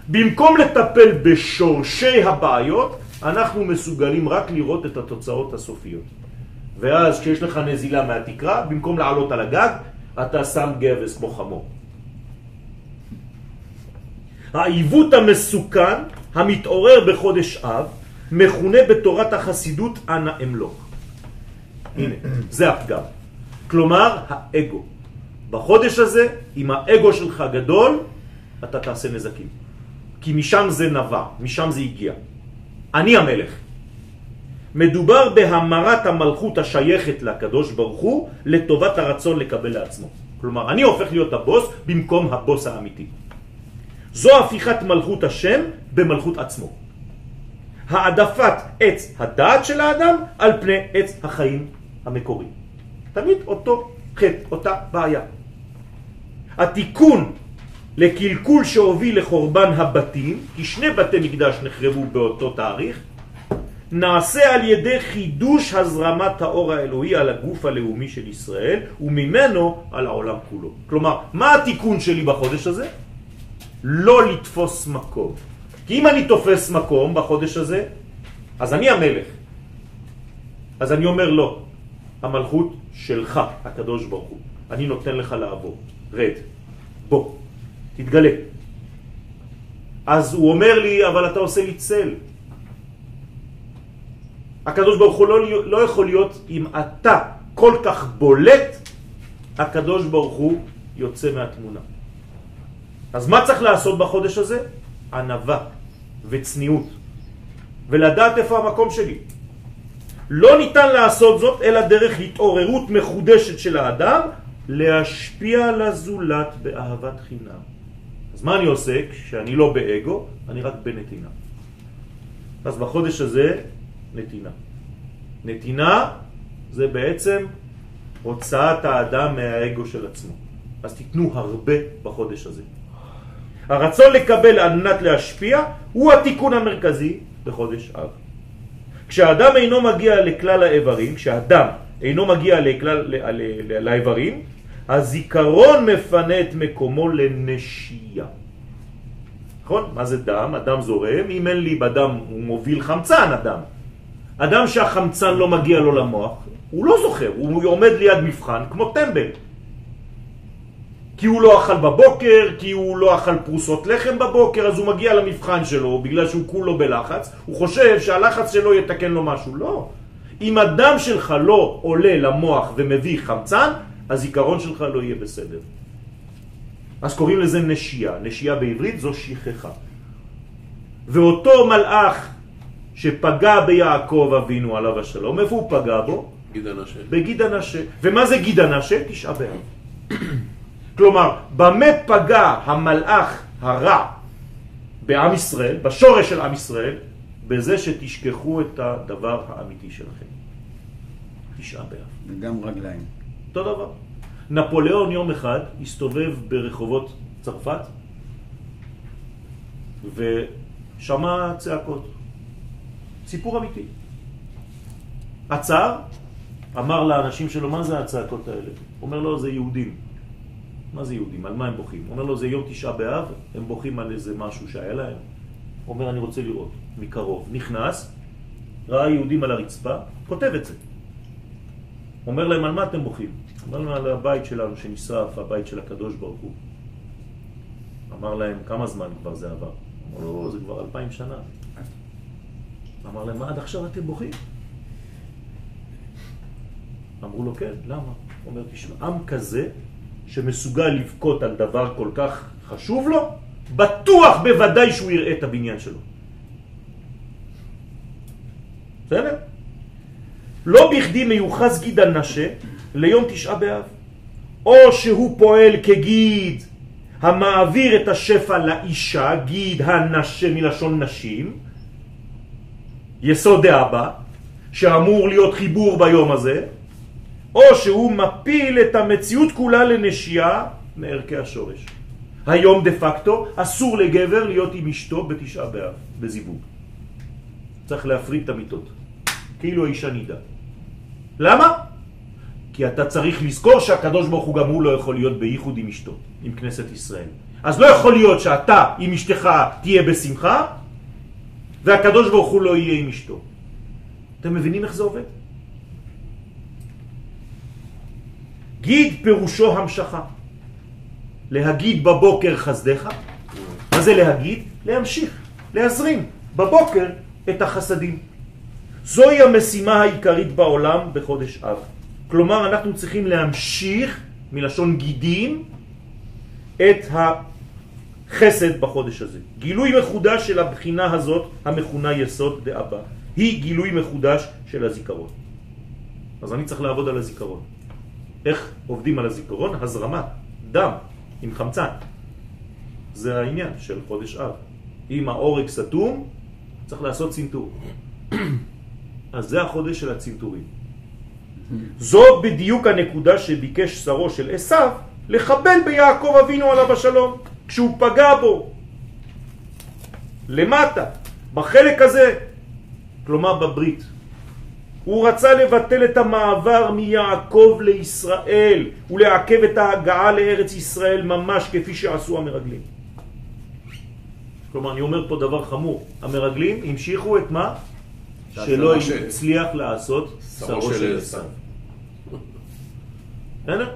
במקום לטפל בשורשי הבעיות, אנחנו מסוגלים רק לראות את התוצאות הסופיות. ואז כשיש לך נזילה מהתקרה, במקום לעלות על הגג, אתה שם גבס כמו חמור. העיוות המסוכן המתעורר בחודש אב מכונה בתורת החסידות אנא אמלוך. הנה, זה הפגם. כלומר, האגו. בחודש הזה, אם האגו שלך גדול, אתה תעשה נזקים. כי משם זה נבע, משם זה הגיע. אני המלך. מדובר בהמרת המלכות השייכת לקדוש ברוך הוא לטובת הרצון לקבל לעצמו. כלומר, אני הופך להיות הבוס במקום הבוס האמיתי. זו הפיכת מלכות השם במלכות עצמו. העדפת עץ הדעת של האדם על פני עץ החיים המקורי. תמיד אותו חטא, אותה בעיה. התיקון לקלקול שהוביל לחורבן הבתים, כי שני בתי מקדש נחרבו באותו תאריך, נעשה על ידי חידוש הזרמת האור האלוהי על הגוף הלאומי של ישראל וממנו על העולם כולו. כלומר, מה התיקון שלי בחודש הזה? לא לתפוס מקום. כי אם אני תופס מקום בחודש הזה, אז אני המלך. אז אני אומר לא, המלכות שלך, הקדוש ברוך הוא. אני נותן לך לעבור. רד, בוא, תתגלה. אז הוא אומר לי, אבל אתה עושה לי צל. הקדוש ברוך הוא לא, לא יכול להיות, אם אתה כל כך בולט, הקדוש ברוך הוא יוצא מהתמונה. אז מה צריך לעשות בחודש הזה? ענבה וצניעות, ולדעת איפה המקום שלי. לא ניתן לעשות זאת אלא דרך התעוררות מחודשת של האדם להשפיע לזולת באהבת חינם. אז מה אני עושה כשאני לא באגו? אני רק בנתינה. אז בחודש הזה נתינה. נתינה זה בעצם הוצאת האדם מהאגו של עצמו. אז תיתנו הרבה בחודש הזה. הרצון לקבל על מנת להשפיע הוא התיקון המרכזי בחודש אב. כשאדם אינו מגיע לכלל האיברים, כשאדם אינו מגיע לכלל לאיברים, הזיכרון מפנה את מקומו לנשייה. נכון? מה זה דם? הדם זורם, אם אין לי בדם, הוא מוביל חמצן, הדם. אדם שהחמצן לא מגיע לו למוח, הוא לא זוכר, הוא עומד ליד מבחן כמו טמבל. כי הוא לא אכל בבוקר, כי הוא לא אכל פרוסות לחם בבוקר, אז הוא מגיע למבחן שלו, בגלל שהוא כולו בלחץ, הוא חושב שהלחץ שלו יתקן לו משהו. לא. אם הדם שלך לא עולה למוח ומביא חמצן, הזיכרון שלך לא יהיה בסדר. אז קוראים לזה נשייה. נשייה בעברית זו שכחה. ואותו מלאך שפגע ביעקב אבינו עליו השלום, איפה הוא פגע בו? גיד הנשה. בגיד הנשה. ומה זה גיד הנשה? תשעה באב. כלומר, במה פגע המלאך הרע בעם ישראל, בשורש של עם ישראל, בזה שתשכחו את הדבר האמיתי שלכם. תשעה באב. וגם רגליים. אותו דבר. נפוליאון יום אחד הסתובב ברחובות צרפת ושמע צעקות. סיפור אמיתי. עצר, אמר לאנשים שלו, מה זה הצעקות האלה? אומר לו, זה יהודים. מה זה יהודים? על מה הם בוכים? אומר לו, זה יום תשעה באב, הם בוכים על איזה משהו שהיה להם. אומר, אני רוצה לראות, מקרוב. נכנס, ראה יהודים על הרצפה, כותב את זה. אומר להם, על מה אתם בוכים? אומר להם, על הבית שלנו שנשרף, הבית של הקדוש ברוך הוא. אמר להם, כמה זמן כבר זה עבר? אמר לו, זה כבר אלפיים שנה. אמר להם, מה עד עכשיו אתם בוכים? אמרו לו, כן, למה? אומר, תשמע, עם כזה שמסוגל לבכות על דבר כל כך חשוב לו, בטוח בוודאי שהוא יראה את הבניין שלו. בסדר? לא בכדי מיוחס גיד הנשה ליום תשעה באב. או שהוא פועל כגיד המעביר את השפע לאישה, גיד הנשה מלשון נשים, יסוד דאבא, שאמור להיות חיבור ביום הזה, או שהוא מפיל את המציאות כולה לנשייה מערכי השורש. היום דה פקטו אסור לגבר להיות עם אשתו בתשעה באב, בזיווג. צריך להפריד את המיטות, כאילו האישה נידה. למה? כי אתה צריך לזכור שהקדוש ברוך הוא גם הוא לא יכול להיות בייחוד עם אשתו, עם כנסת ישראל. אז לא יכול להיות שאתה עם אשתך תהיה בשמחה, והקדוש ברוך הוא לא יהיה עם אשתו. אתם מבינים איך זה עובד? גיד פירושו המשכה. להגיד בבוקר חסדך, מה זה להגיד? להמשיך, להזרים בבוקר את החסדים. זוהי המשימה העיקרית בעולם בחודש אב. כלומר, אנחנו צריכים להמשיך, מלשון גידים, את החסד בחודש הזה. גילוי מחודש של הבחינה הזאת, המכונה יסוד דאבא, היא גילוי מחודש של הזיכרון. אז אני צריך לעבוד על הזיכרון. איך עובדים על הזיכרון? הזרמה, דם, עם חמצן. זה העניין של חודש אב. אם העורק סתום, צריך לעשות צנתור. (clears throat) אז זה החודש של הצנתורים. זו בדיוק הנקודה שביקש שרו של עשיו לחבל ביעקב אבינו עליו השלום, כשהוא פגע בו, למטה, בחלק הזה, כלומר בברית. הוא רצה לבטל את המעבר מיעקב לישראל ולעכב את ההגעה לארץ ישראל ממש כפי שעשו המרגלים. כלומר, אני אומר פה דבר חמור. המרגלים המשיכו את מה? שלא הצליח לעשות שרו של עשיו. בסדר?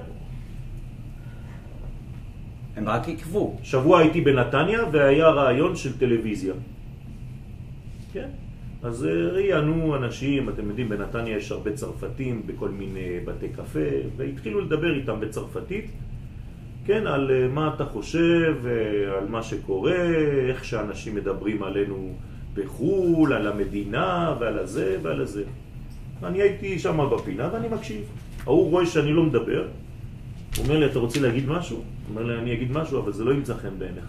הם רק עקבו. שבוע הייתי בנתניה והיה רעיון של טלוויזיה. כן? אז אה, ראיינו אנשים, אתם יודעים, בנתניה יש הרבה צרפתים בכל מיני בתי קפה, והתחילו לדבר איתם בצרפתית, כן, על אה, מה אתה חושב, אה, על מה שקורה, איך שאנשים מדברים עלינו בחו"ל, על המדינה ועל הזה ועל הזה. אני הייתי שם בפינה ואני מקשיב. ההוא רואה שאני לא מדבר, הוא אומר לי, אתה רוצה להגיד משהו? אומר לי, אני אגיד משהו, אבל זה לא ימצא חן בעיניך.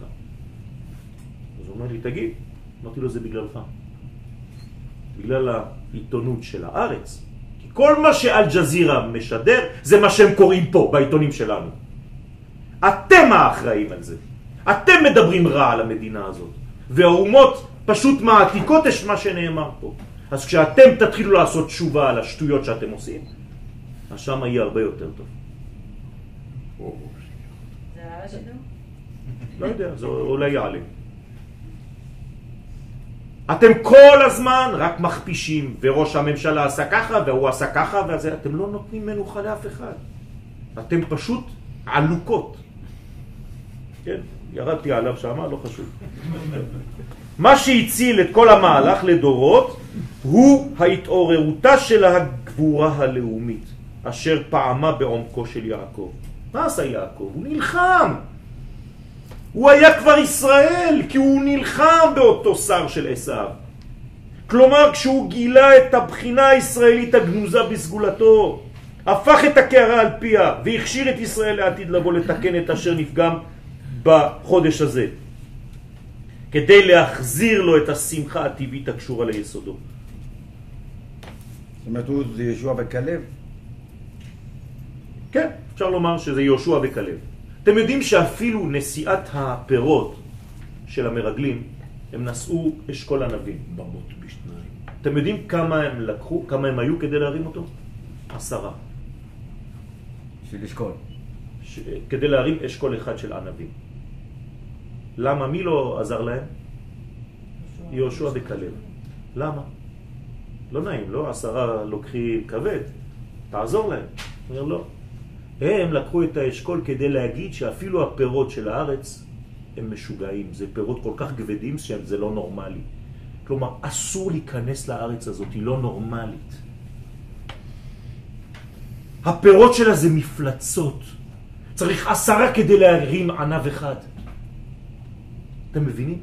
אז הוא אומר לי, תגיד. אמרתי לו, זה בגללך. בגלל העיתונות של הארץ. כי כל מה שאל ג'זירה משדר, זה מה שהם קוראים פה, בעיתונים שלנו. אתם האחראים על זה. אתם מדברים רע על המדינה הזאת. והאומות פשוט מעתיקות את מה שנאמר פה. אז כשאתם תתחילו לעשות תשובה על השטויות שאתם עושים, אז שם יהיה הרבה יותר טוב. לא יודע, זה אולי יעלה. אתם כל הזמן רק מכפישים, וראש הממשלה עשה ככה, והוא עשה ככה, וזה, אתם לא נותנים מנוחה לאף אחד. אתם פשוט עלוקות. כן, ירדתי עליו שמה, לא חשוב. מה שהציל את כל המהלך לדורות הוא ההתעוררותה של הגבורה הלאומית, אשר פעמה בעומקו של יעקב. מה עשה יעקב? הוא נלחם. הוא היה כבר ישראל, כי הוא נלחם באותו שר של עשיו. כלומר, כשהוא גילה את הבחינה הישראלית הגנוזה בסגולתו, הפך את הקערה על פיה והכשיר את ישראל לעתיד לבוא לתקן את אשר נפגם בחודש הזה, כדי להחזיר לו את השמחה הטבעית הקשורה ליסודו. זאת אומרת, הוא זה ישוע וכלב. כן, אפשר לומר שזה יהושע וכלב. אתם יודעים שאפילו נשיאת הפירות של המרגלים, הם נשאו אשכול ענבים. במות בשניים. אתם יודעים כמה הם לקחו, כמה הם היו כדי להרים אותו? עשרה. בשביל לשקול. ש... כדי להרים אשכול אחד של ענבים. למה? מי לא עזר להם? יהושע וכלב. למה? לא נעים, לא? עשרה לוקחים כבד, תעזור להם. הוא אומר לא. הם לקחו את האשכול כדי להגיד שאפילו הפירות של הארץ הם משוגעים. זה פירות כל כך כבדים שזה לא נורמלי. כלומר, אסור להיכנס לארץ הזאת, היא לא נורמלית. הפירות שלה זה מפלצות. צריך עשרה כדי להרים ענב אחד. אתם מבינים?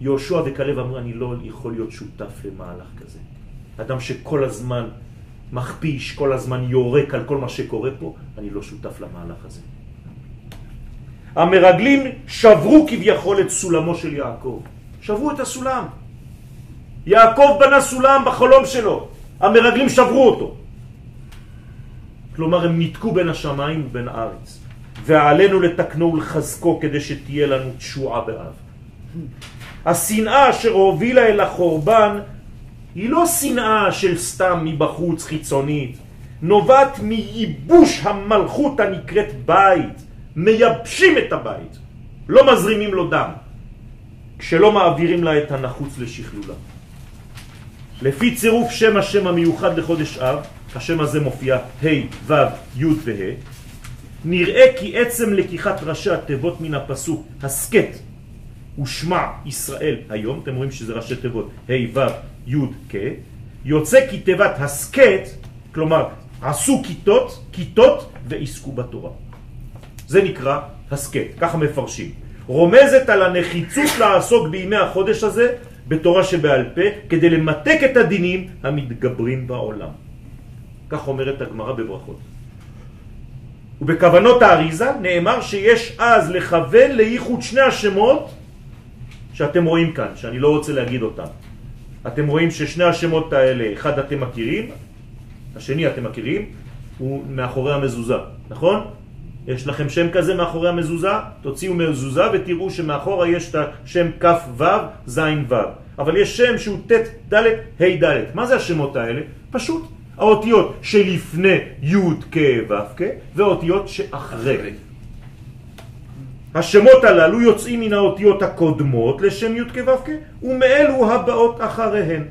יהושע וכלב אמרו, אני לא יכול להיות שותף למהלך כזה. אדם שכל הזמן מכפיש, כל הזמן יורק על כל מה שקורה פה, אני לא שותף למהלך הזה. המרגלים שברו כביכול את סולמו של יעקב. שברו את הסולם. יעקב בנה סולם בחלום שלו, המרגלים שברו אותו. כלומר, הם ניתקו בין השמיים ובין הארץ. ועלינו לתקנו ולחזקו כדי שתהיה לנו תשועה באב. השנאה אשר הובילה אל החורבן היא לא שנאה של סתם מבחוץ חיצונית, נובעת מייבוש המלכות הנקראת בית, מייבשים את הבית, לא מזרימים לו דם, כשלא מעבירים לה את הנחוץ לשכלולה. לפי צירוף שם השם המיוחד לחודש אב, השם הזה מופיע ה' ו' י' וה', נראה כי עצם לקיחת ראשי התיבות מן הפסוק הסקט ושמע ישראל היום, אתם רואים שזה ראשי תיבות ה' ו' י' כ', יוצא כי תיבת הסקט, כלומר עשו כיתות, כיתות ועסקו בתורה. זה נקרא הסקט, ככה מפרשים. רומזת על הנחיצות לעסוק בימי החודש הזה בתורה שבעל פה, כדי למתק את הדינים המתגברים בעולם. כך אומרת הגמרא בברכות. ובכוונות האריזה נאמר שיש אז לכוון לייחוד שני השמות שאתם רואים כאן, שאני לא רוצה להגיד אותם. אתם רואים ששני השמות האלה, אחד אתם מכירים, השני אתם מכירים, הוא מאחורי המזוזה, נכון? יש לכם שם כזה מאחורי המזוזה? תוציאו מזוזה ותראו שמאחורה יש את השם כף ו' ז' ו'. אבל יש שם שהוא ט' ד' ה' ד'. מה זה השמות האלה? פשוט האותיות שלפני י' כ' ו' כ' והאותיות שאחרי. השמות הללו יוצאים מן האותיות הקודמות לשם י' כ' ו' כ' ומאלו הבאות אחריהן.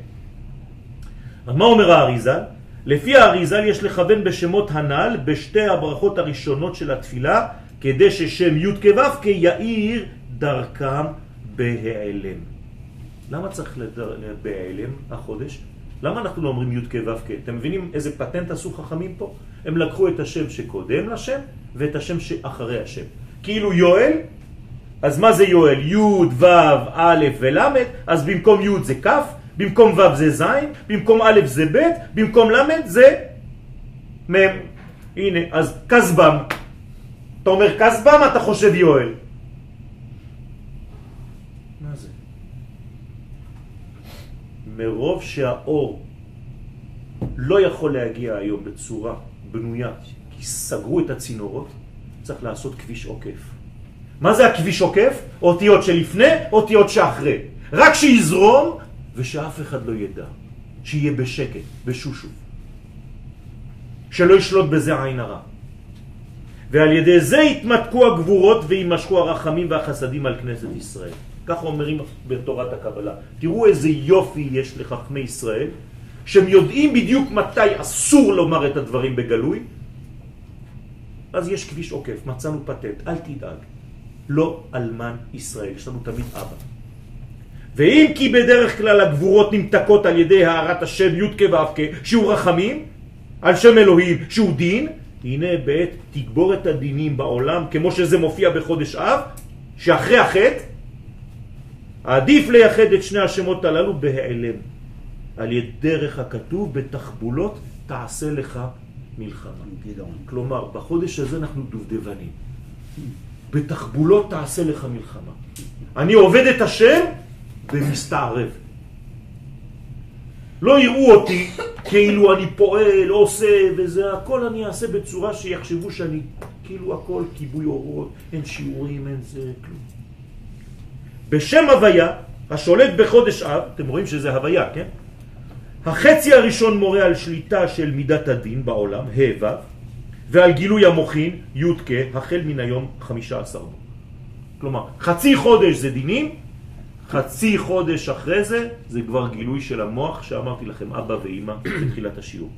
מה אומר האריזל? לפי האריזל יש לכוון בשמות הנ"ל בשתי הברכות הראשונות של התפילה כדי ששם י' כ' ו' כ' יאיר דרכם בהיעלם. למה צריך לדר... בהיעלם החודש? למה אנחנו לא אומרים י' כ' ו' כ'? אתם מבינים איזה פטנט עשו חכמים פה? הם לקחו את השם שקודם לשם ואת השם שאחרי השם. כאילו יואל, אז מה זה יואל? י' ו' א' ול', אז במקום י' זה כ', במקום ו' זה ז', במקום א' זה ב', במקום ל' זה מ'. הנה, אז כסבם. אתה אומר כסבם, אתה חושב יואל. מה זה? מרוב שהאור לא יכול להגיע היום בצורה בנויה, כי סגרו את הצינורות, צריך לעשות כביש עוקף. מה זה הכביש עוקף? אותיות שלפני, אותיות שאחרי. רק שיזרום ושאף אחד לא ידע. שיהיה בשקט, בשושו. שלא ישלוט בזה עין הרע. ועל ידי זה יתמתקו הגבורות וימשכו הרחמים והחסדים על כנסת ישראל. כך אומרים בתורת הקבלה. תראו איזה יופי יש לחכמי ישראל, שהם יודעים בדיוק מתי אסור לומר את הדברים בגלוי, אז יש כביש עוקף, מצאנו פטנט, אל תדאג. לא אלמן ישראל, יש לנו תמיד אבא. ואם כי בדרך כלל הגבורות נמתקות על ידי הערת השם י' כ' ו' כ', שהוא רחמים, על שם אלוהים שהוא דין, הנה בעת תגבור את הדינים בעולם, כמו שזה מופיע בחודש אב, שאחרי החטא, עדיף לייחד את שני השמות הללו בהיעלם. על ידי דרך הכתוב בתחבולות תעשה לך מלחמה. כלומר, בחודש הזה אנחנו דובדבנים. בתחבולות תעשה לך מלחמה. אני עובד את השם ומסתערב. לא יראו אותי כאילו אני פועל, עושה וזה, הכל אני אעשה בצורה שיחשבו שאני כאילו הכל כיבוי אורות, אין שיעורים, אין זה, כלום. בשם הוויה, השולט בחודש אב, אתם רואים שזה הוויה, כן? החצי הראשון מורה על שליטה של מידת הדין בעולם, ה' ועל גילוי המוחין, י' החל מן היום חמישה עשר בו. כלומר, חצי חודש זה דינים, חצי חודש אחרי זה, זה כבר גילוי של המוח שאמרתי לכם, אבא ואימא, (coughs) בתחילת השיעור.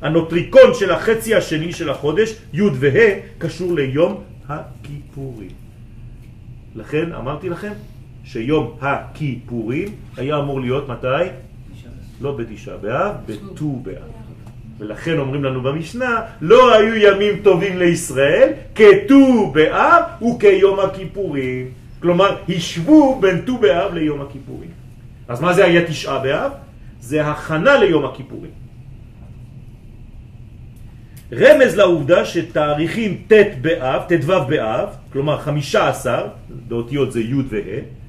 הנוטריקון של החצי השני של החודש, י' וה', קשור ליום הכיפורים. לכן אמרתי לכם שיום הכיפורים היה אמור להיות מתי? לא בתשעה באב, בט"ו באב. ולכן אומרים לנו במשנה, לא היו ימים טובים לישראל כט"ו באב וכיום הכיפורים. כלומר, השוו בין ט"ו באב ליום הכיפורים. אז מה זה היה תשעה באב? זה הכנה ליום הכיפורים. רמז לעובדה שתאריכים ט' באב, ט"ו באב, כלומר חמישה עשר, באותיות זה י' וה',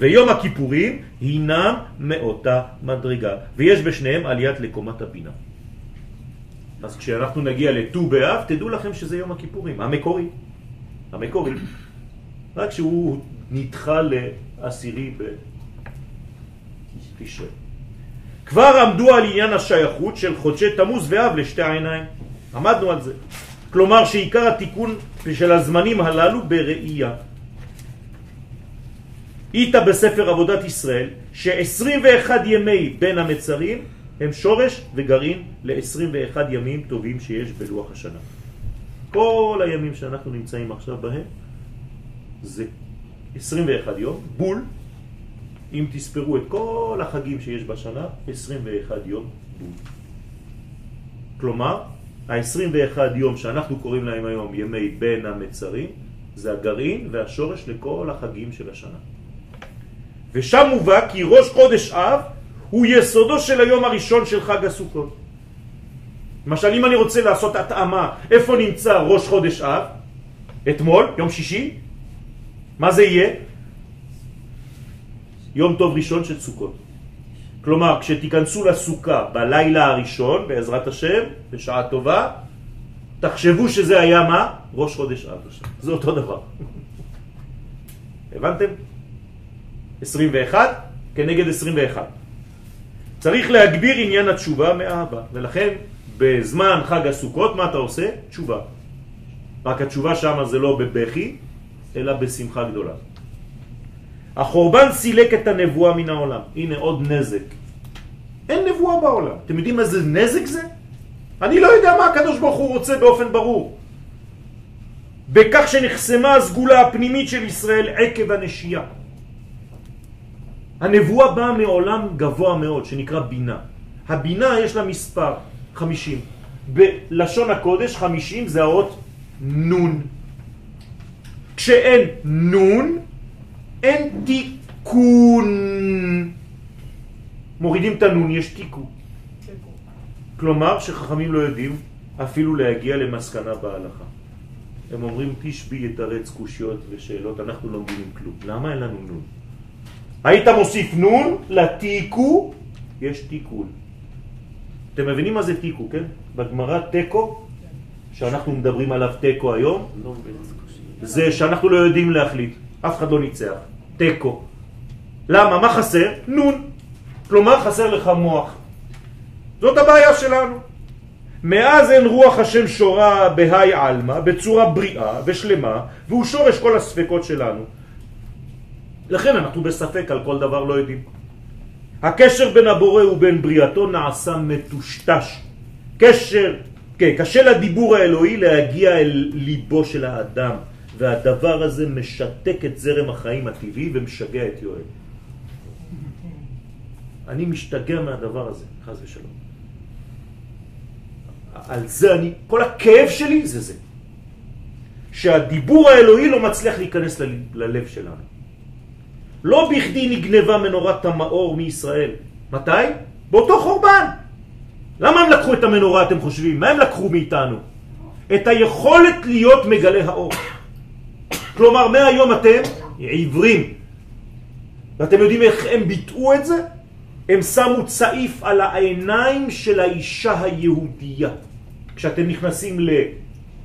ויום הכיפורים הינם מאותה מדרגה, ויש בשניהם עליית לקומת הבינה. אז כשאנחנו נגיע לט"ו באב, תדעו לכם שזה יום הכיפורים, המקורי. המקורי. רק שהוא נדחה לעשירי בתשרי. כבר עמדו על עניין השייכות של חודשי תמוז ואב לשתי העיניים. עמדנו על זה. כלומר שעיקר התיקון של הזמנים הללו בראייה. איתה בספר עבודת ישראל ש-21 ימי בין המצרים הם שורש וגרעין ל-21 ימים טובים שיש בלוח השנה. כל הימים שאנחנו נמצאים עכשיו בהם זה 21 יום, בול, אם תספרו את כל החגים שיש בשנה, 21 יום בול. כלומר, ה-21 יום שאנחנו קוראים להם היום ימי בין המצרים, זה הגרעין והשורש לכל החגים של השנה. ושם מובא כי ראש חודש אב הוא יסודו של היום הראשון של חג הסוכות. למשל, אם אני רוצה לעשות התאמה, איפה נמצא ראש חודש אב? אתמול, יום שישי. מה זה יהיה? יום טוב ראשון של סוכות. כלומר, כשתיכנסו לסוכה בלילה הראשון, בעזרת השם, בשעה טובה, תחשבו שזה היה מה? ראש חודש אב. זה אותו דבר. (laughs) הבנתם? 21 כנגד 21. צריך להגביר עניין התשובה מאהבה, ולכן בזמן חג הסוכות מה אתה עושה? תשובה. רק התשובה שם זה לא בבכי, אלא בשמחה גדולה. החורבן סילק את הנבואה מן העולם. הנה עוד נזק. אין נבואה בעולם. אתם יודעים איזה נזק זה? אני לא יודע מה הקדוש ברוך הוא רוצה באופן ברור. בכך שנחסמה הסגולה הפנימית של ישראל עקב הנשייה. הנבואה באה מעולם גבוה מאוד, שנקרא בינה. הבינה יש לה מספר, 50. בלשון הקודש 50 זה האות נון. כשאין נון, אין תיקון. מורידים את הנון, יש תיקון. כלומר שחכמים לא יודעים אפילו להגיע למסקנה בהלכה. הם אומרים תשבי יתרץ קושיות ושאלות, אנחנו לא מבינים כלום. למה אין לנו נון? היית מוסיף נון לתיקו, יש תיקון. אתם מבינים מה זה תיקו, כן? בגמרא תיקו, שאנחנו מדברים עליו תיקו היום, זה שאנחנו לא יודעים להחליט, אף אחד לא ניצח, תיקו. למה? מה חסר? נון. כלומר חסר לך מוח. זאת הבעיה שלנו. מאז אין רוח השם שורה בהי עלמא, בצורה בריאה ושלמה, והוא שורש כל הספקות שלנו. לכן אנחנו בספק על כל דבר לא יודעים. הקשר בין הבורא ובין בריאתו נעשה מטושטש. קשר, כן, קשה לדיבור האלוהי להגיע אל ליבו של האדם, והדבר הזה משתק את זרם החיים הטבעי ומשגע את יואל. אני משתגע מהדבר הזה, חס ושלום. על זה אני, כל הכאב שלי זה זה. שהדיבור האלוהי לא מצליח להיכנס ללב שלנו. לא בכדי נגנבה מנורת המאור מישראל. מתי? באותו חורבן. למה הם לקחו את המנורה, אתם חושבים? מה הם לקחו מאיתנו? את היכולת להיות מגלה האור. כלומר, מהיום אתם עיוורים. ואתם יודעים איך הם ביטאו את זה? הם שמו צעיף על העיניים של האישה היהודייה. כשאתם נכנסים ל...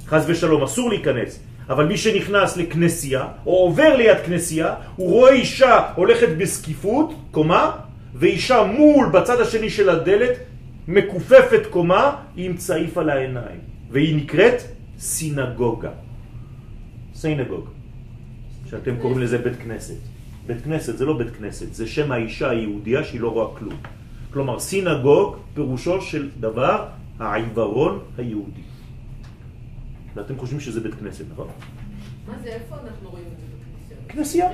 חז ושלום, אסור להיכנס. אבל מי שנכנס לכנסייה, או עובר ליד כנסייה, הוא רואה אישה הולכת בסקיפות, קומה, ואישה מול, בצד השני של הדלת, מקופפת קומה עם צעיף על העיניים. והיא נקראת סינגוגה. סינגוג. שאתם קוראים לזה בית כנסת. בית כנסת זה לא בית כנסת, זה שם האישה היהודייה שהיא לא רואה כלום. כלומר, סינגוג פירושו של דבר העיוורון היהודי. ואתם חושבים שזה בית כנסת, נכון? מה זה, איפה אנחנו רואים את זה בכנסייה.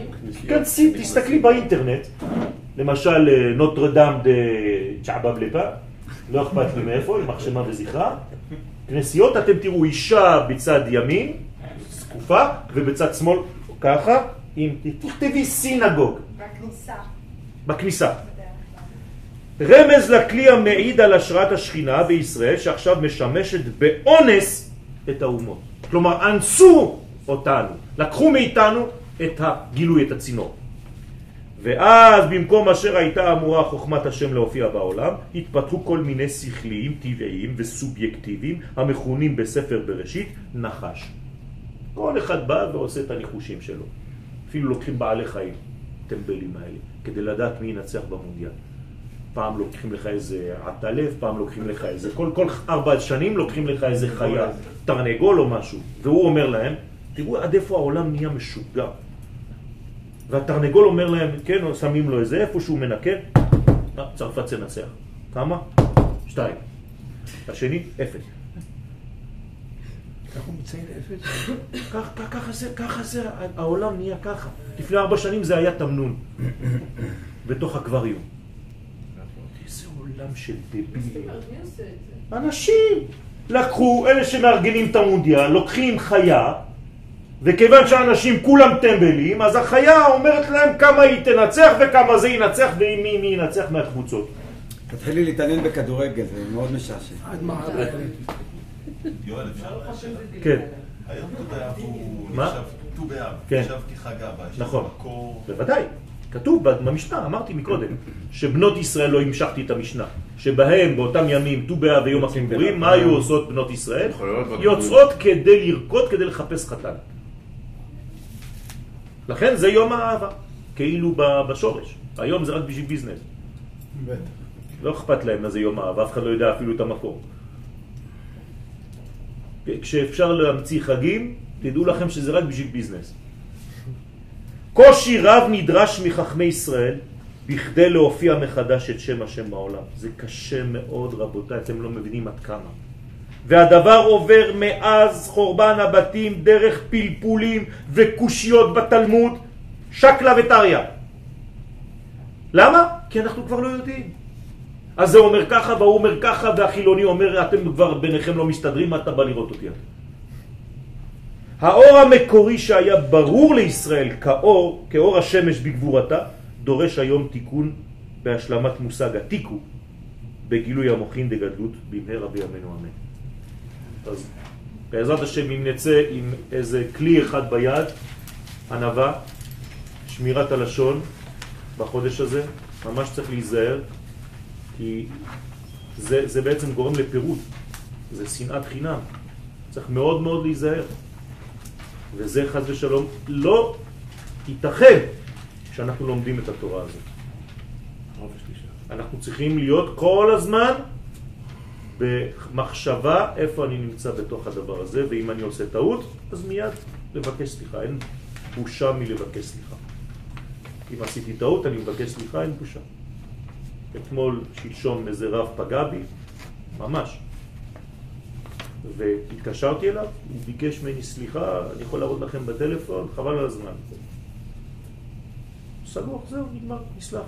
כנסי, תסתכלי באינטרנט, למשל אה, נוטרדם דה צ'עבב לפה, לא אכפת לי מאיפה, עם מחשמה וזכרה. כנסיות, אתם תראו אישה בצד ימין, זקופה, ובצד שמאל ככה, אם תכתבי סינגוג, בכניסה. בכניסה. רמז לכלי המעיד על השראת השכינה בישראל שעכשיו משמשת באונס את האומות. כלומר, אנסו אותנו, לקחו מאיתנו את הגילוי, את הצינור. ואז במקום אשר הייתה אמורה חוכמת השם להופיע בעולם, התפתחו כל מיני שכליים טבעיים וסובייקטיביים המכונים בספר בראשית נחש. כל אחד בא ועושה את הניחושים שלו. אפילו לוקחים בעלי חיים, טמבלים האלה, כדי לדעת מי ינצח במונדיאל. פעם לוקחים לך איזה עטלף, פעם לוקחים לך איזה, כל, כל ארבע שנים לוקחים לך איזה חיה, תרנגול או משהו, והוא אומר להם, תראו עד איפה העולם נהיה משוגע. והתרנגול אומר להם, כן, שמים לו איזה איפה שהוא מנקה, אה, צרפת תנצח. כמה? שתיים. השני, אפס. הוא מציין אפס? ככה זה, ככה זה, העולם נהיה ככה. לפני ארבע שנים זה היה תמנון, בתוך אקווריום. איזה עולם של דבילים. אנשים לקחו, אלה שמארגנים את המונדיאל, לוקחים חיה, וכיוון שאנשים כולם טמבלים, אז החיה אומרת להם כמה היא תנצח וכמה זה ינצח ומי מי ינצח מהקבוצות. תתחילי להתעניין בכדורגל, זה מאוד משעשע. עד מה? יואל, אפשר לשאול? כן, היום ט"ו באב הוא מה? נחשב, ט"ו באב, כן. נחשב כחג אבא. יש נכון. בוודאי. כתוב במשנה, אמרתי מקודם, שבנות ישראל לא המשכתי את המשנה, שבהם באותם ימים, ט"ו באב ויום הכיפורים, מה היו עושות בנות ישראל? יוצאות כדי לרקוד, כדי לחפש חתן. לכן זה יום האהבה, כאילו ב- בשורש. היום זה רק בשביל ביזנס. לא אכפת להם מה זה יום האהבה, אף אחד לא יודע אפילו את המקור. כשאפשר להמציא חגים, תדעו לכם שזה רק בשביל ביזנס. קושי רב נדרש מחכמי ישראל בכדי להופיע מחדש את שם השם בעולם. זה קשה מאוד רבותיי, אתם לא מבינים עד כמה. והדבר עובר מאז חורבן הבתים דרך פלפולים וקושיות בתלמוד, שקלה וטריה. למה? כי אנחנו כבר לא יודעים. אז זה אומר ככה והוא אומר ככה והחילוני אומר אתם כבר ביניכם לא מסתדרים, מה אתה בא לראות אותי? האור המקורי שהיה ברור לישראל כאור, כאור השמש בגבורתה, דורש היום תיקון בהשלמת מושג התיקו בגילוי המוחין דגדלות במהרה בימינו אמן. אז בעזרת השם אם נצא עם איזה כלי אחד ביד, ענווה, שמירת הלשון בחודש הזה, ממש צריך להיזהר, כי זה, זה בעצם גורם לפירוד, זה שנאת חינם, צריך מאוד מאוד להיזהר. וזה חז ושלום לא ייתכן שאנחנו לומדים את התורה הזאת. אנחנו צריכים להיות כל הזמן במחשבה איפה אני נמצא בתוך הדבר הזה, ואם אני עושה טעות, אז מיד לבקש סליחה. אין בושה מלבקש סליחה. אם עשיתי טעות, אני מבקש סליחה, אין בושה. אתמול, שלשום, איזה רב פגע בי, ממש. והתקשרתי אליו, הוא ביקש ממני סליחה, אני יכול להראות לכם בטלפון, חבל על הזמן. סגור, זהו, נגמר, נסלח.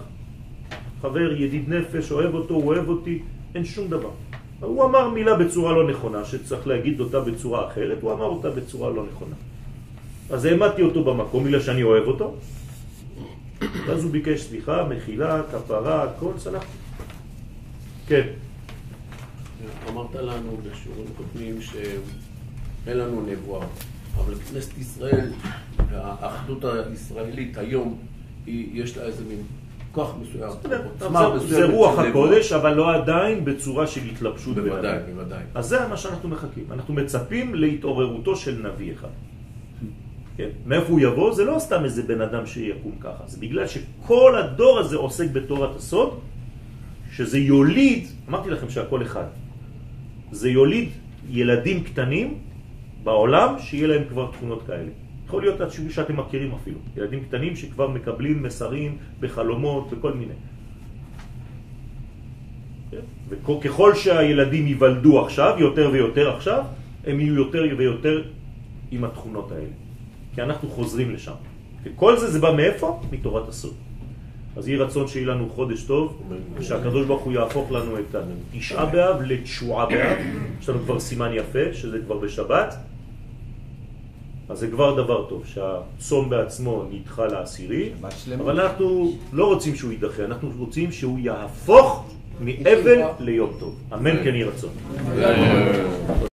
חבר, ידיד נפש, אוהב אותו, הוא אוהב אותי, אין שום דבר. הוא אמר מילה בצורה לא נכונה, שצריך להגיד אותה בצורה אחרת, הוא אמר אותה בצורה לא נכונה. אז העמדתי אותו במקום, בגלל שאני אוהב אותו, (coughs) ואז הוא ביקש סליחה, מחילה, כפרה, הכל, סלחתי. כן. אמרת לנו בשיעורים קודמים שאין לנו נבואה, אבל כנסת ישראל והאחדות הישראלית היום, היא- יש לה איזה מין כוח מסוים, עוצמה זה, זה מסוימת רוח. הקודש, אבל לא עדיין בצורה של התלבשות. בוודאי. בוודאי. אז זה מה שאנחנו מחכים. אנחנו מצפים להתעוררותו של נביא אחד. כן. מאיפה הוא יבוא? זה לא סתם איזה בן אדם שיקום ככה. זה בגלל שכל הדור הזה עוסק בתורת הסוד, שזה יוליד, אמרתי לכם שהכל אחד, זה יוליד ילדים קטנים בעולם שיהיה להם כבר תכונות כאלה. יכול להיות שאתם מכירים אפילו, ילדים קטנים שכבר מקבלים מסרים בחלומות, בכל מיני. וככל שהילדים ייוולדו עכשיו, יותר ויותר עכשיו, הם יהיו יותר ויותר עם התכונות האלה. כי אנחנו חוזרים לשם. וכל זה זה בא מאיפה? מתורת הסוד. אז יהי רצון שיהיה לנו חודש טוב, שהקדוש ברוך הוא יהפוך לנו את התשעה באב לתשועה באב. יש לנו כבר סימן יפה, שזה כבר בשבת. אז זה כבר דבר טוב, שהצום בעצמו נדחה לעשירי. אבל אנחנו לא רוצים שהוא יידחה, אנחנו רוצים שהוא יהפוך מאבל ליום טוב. אמן כן יהי רצון.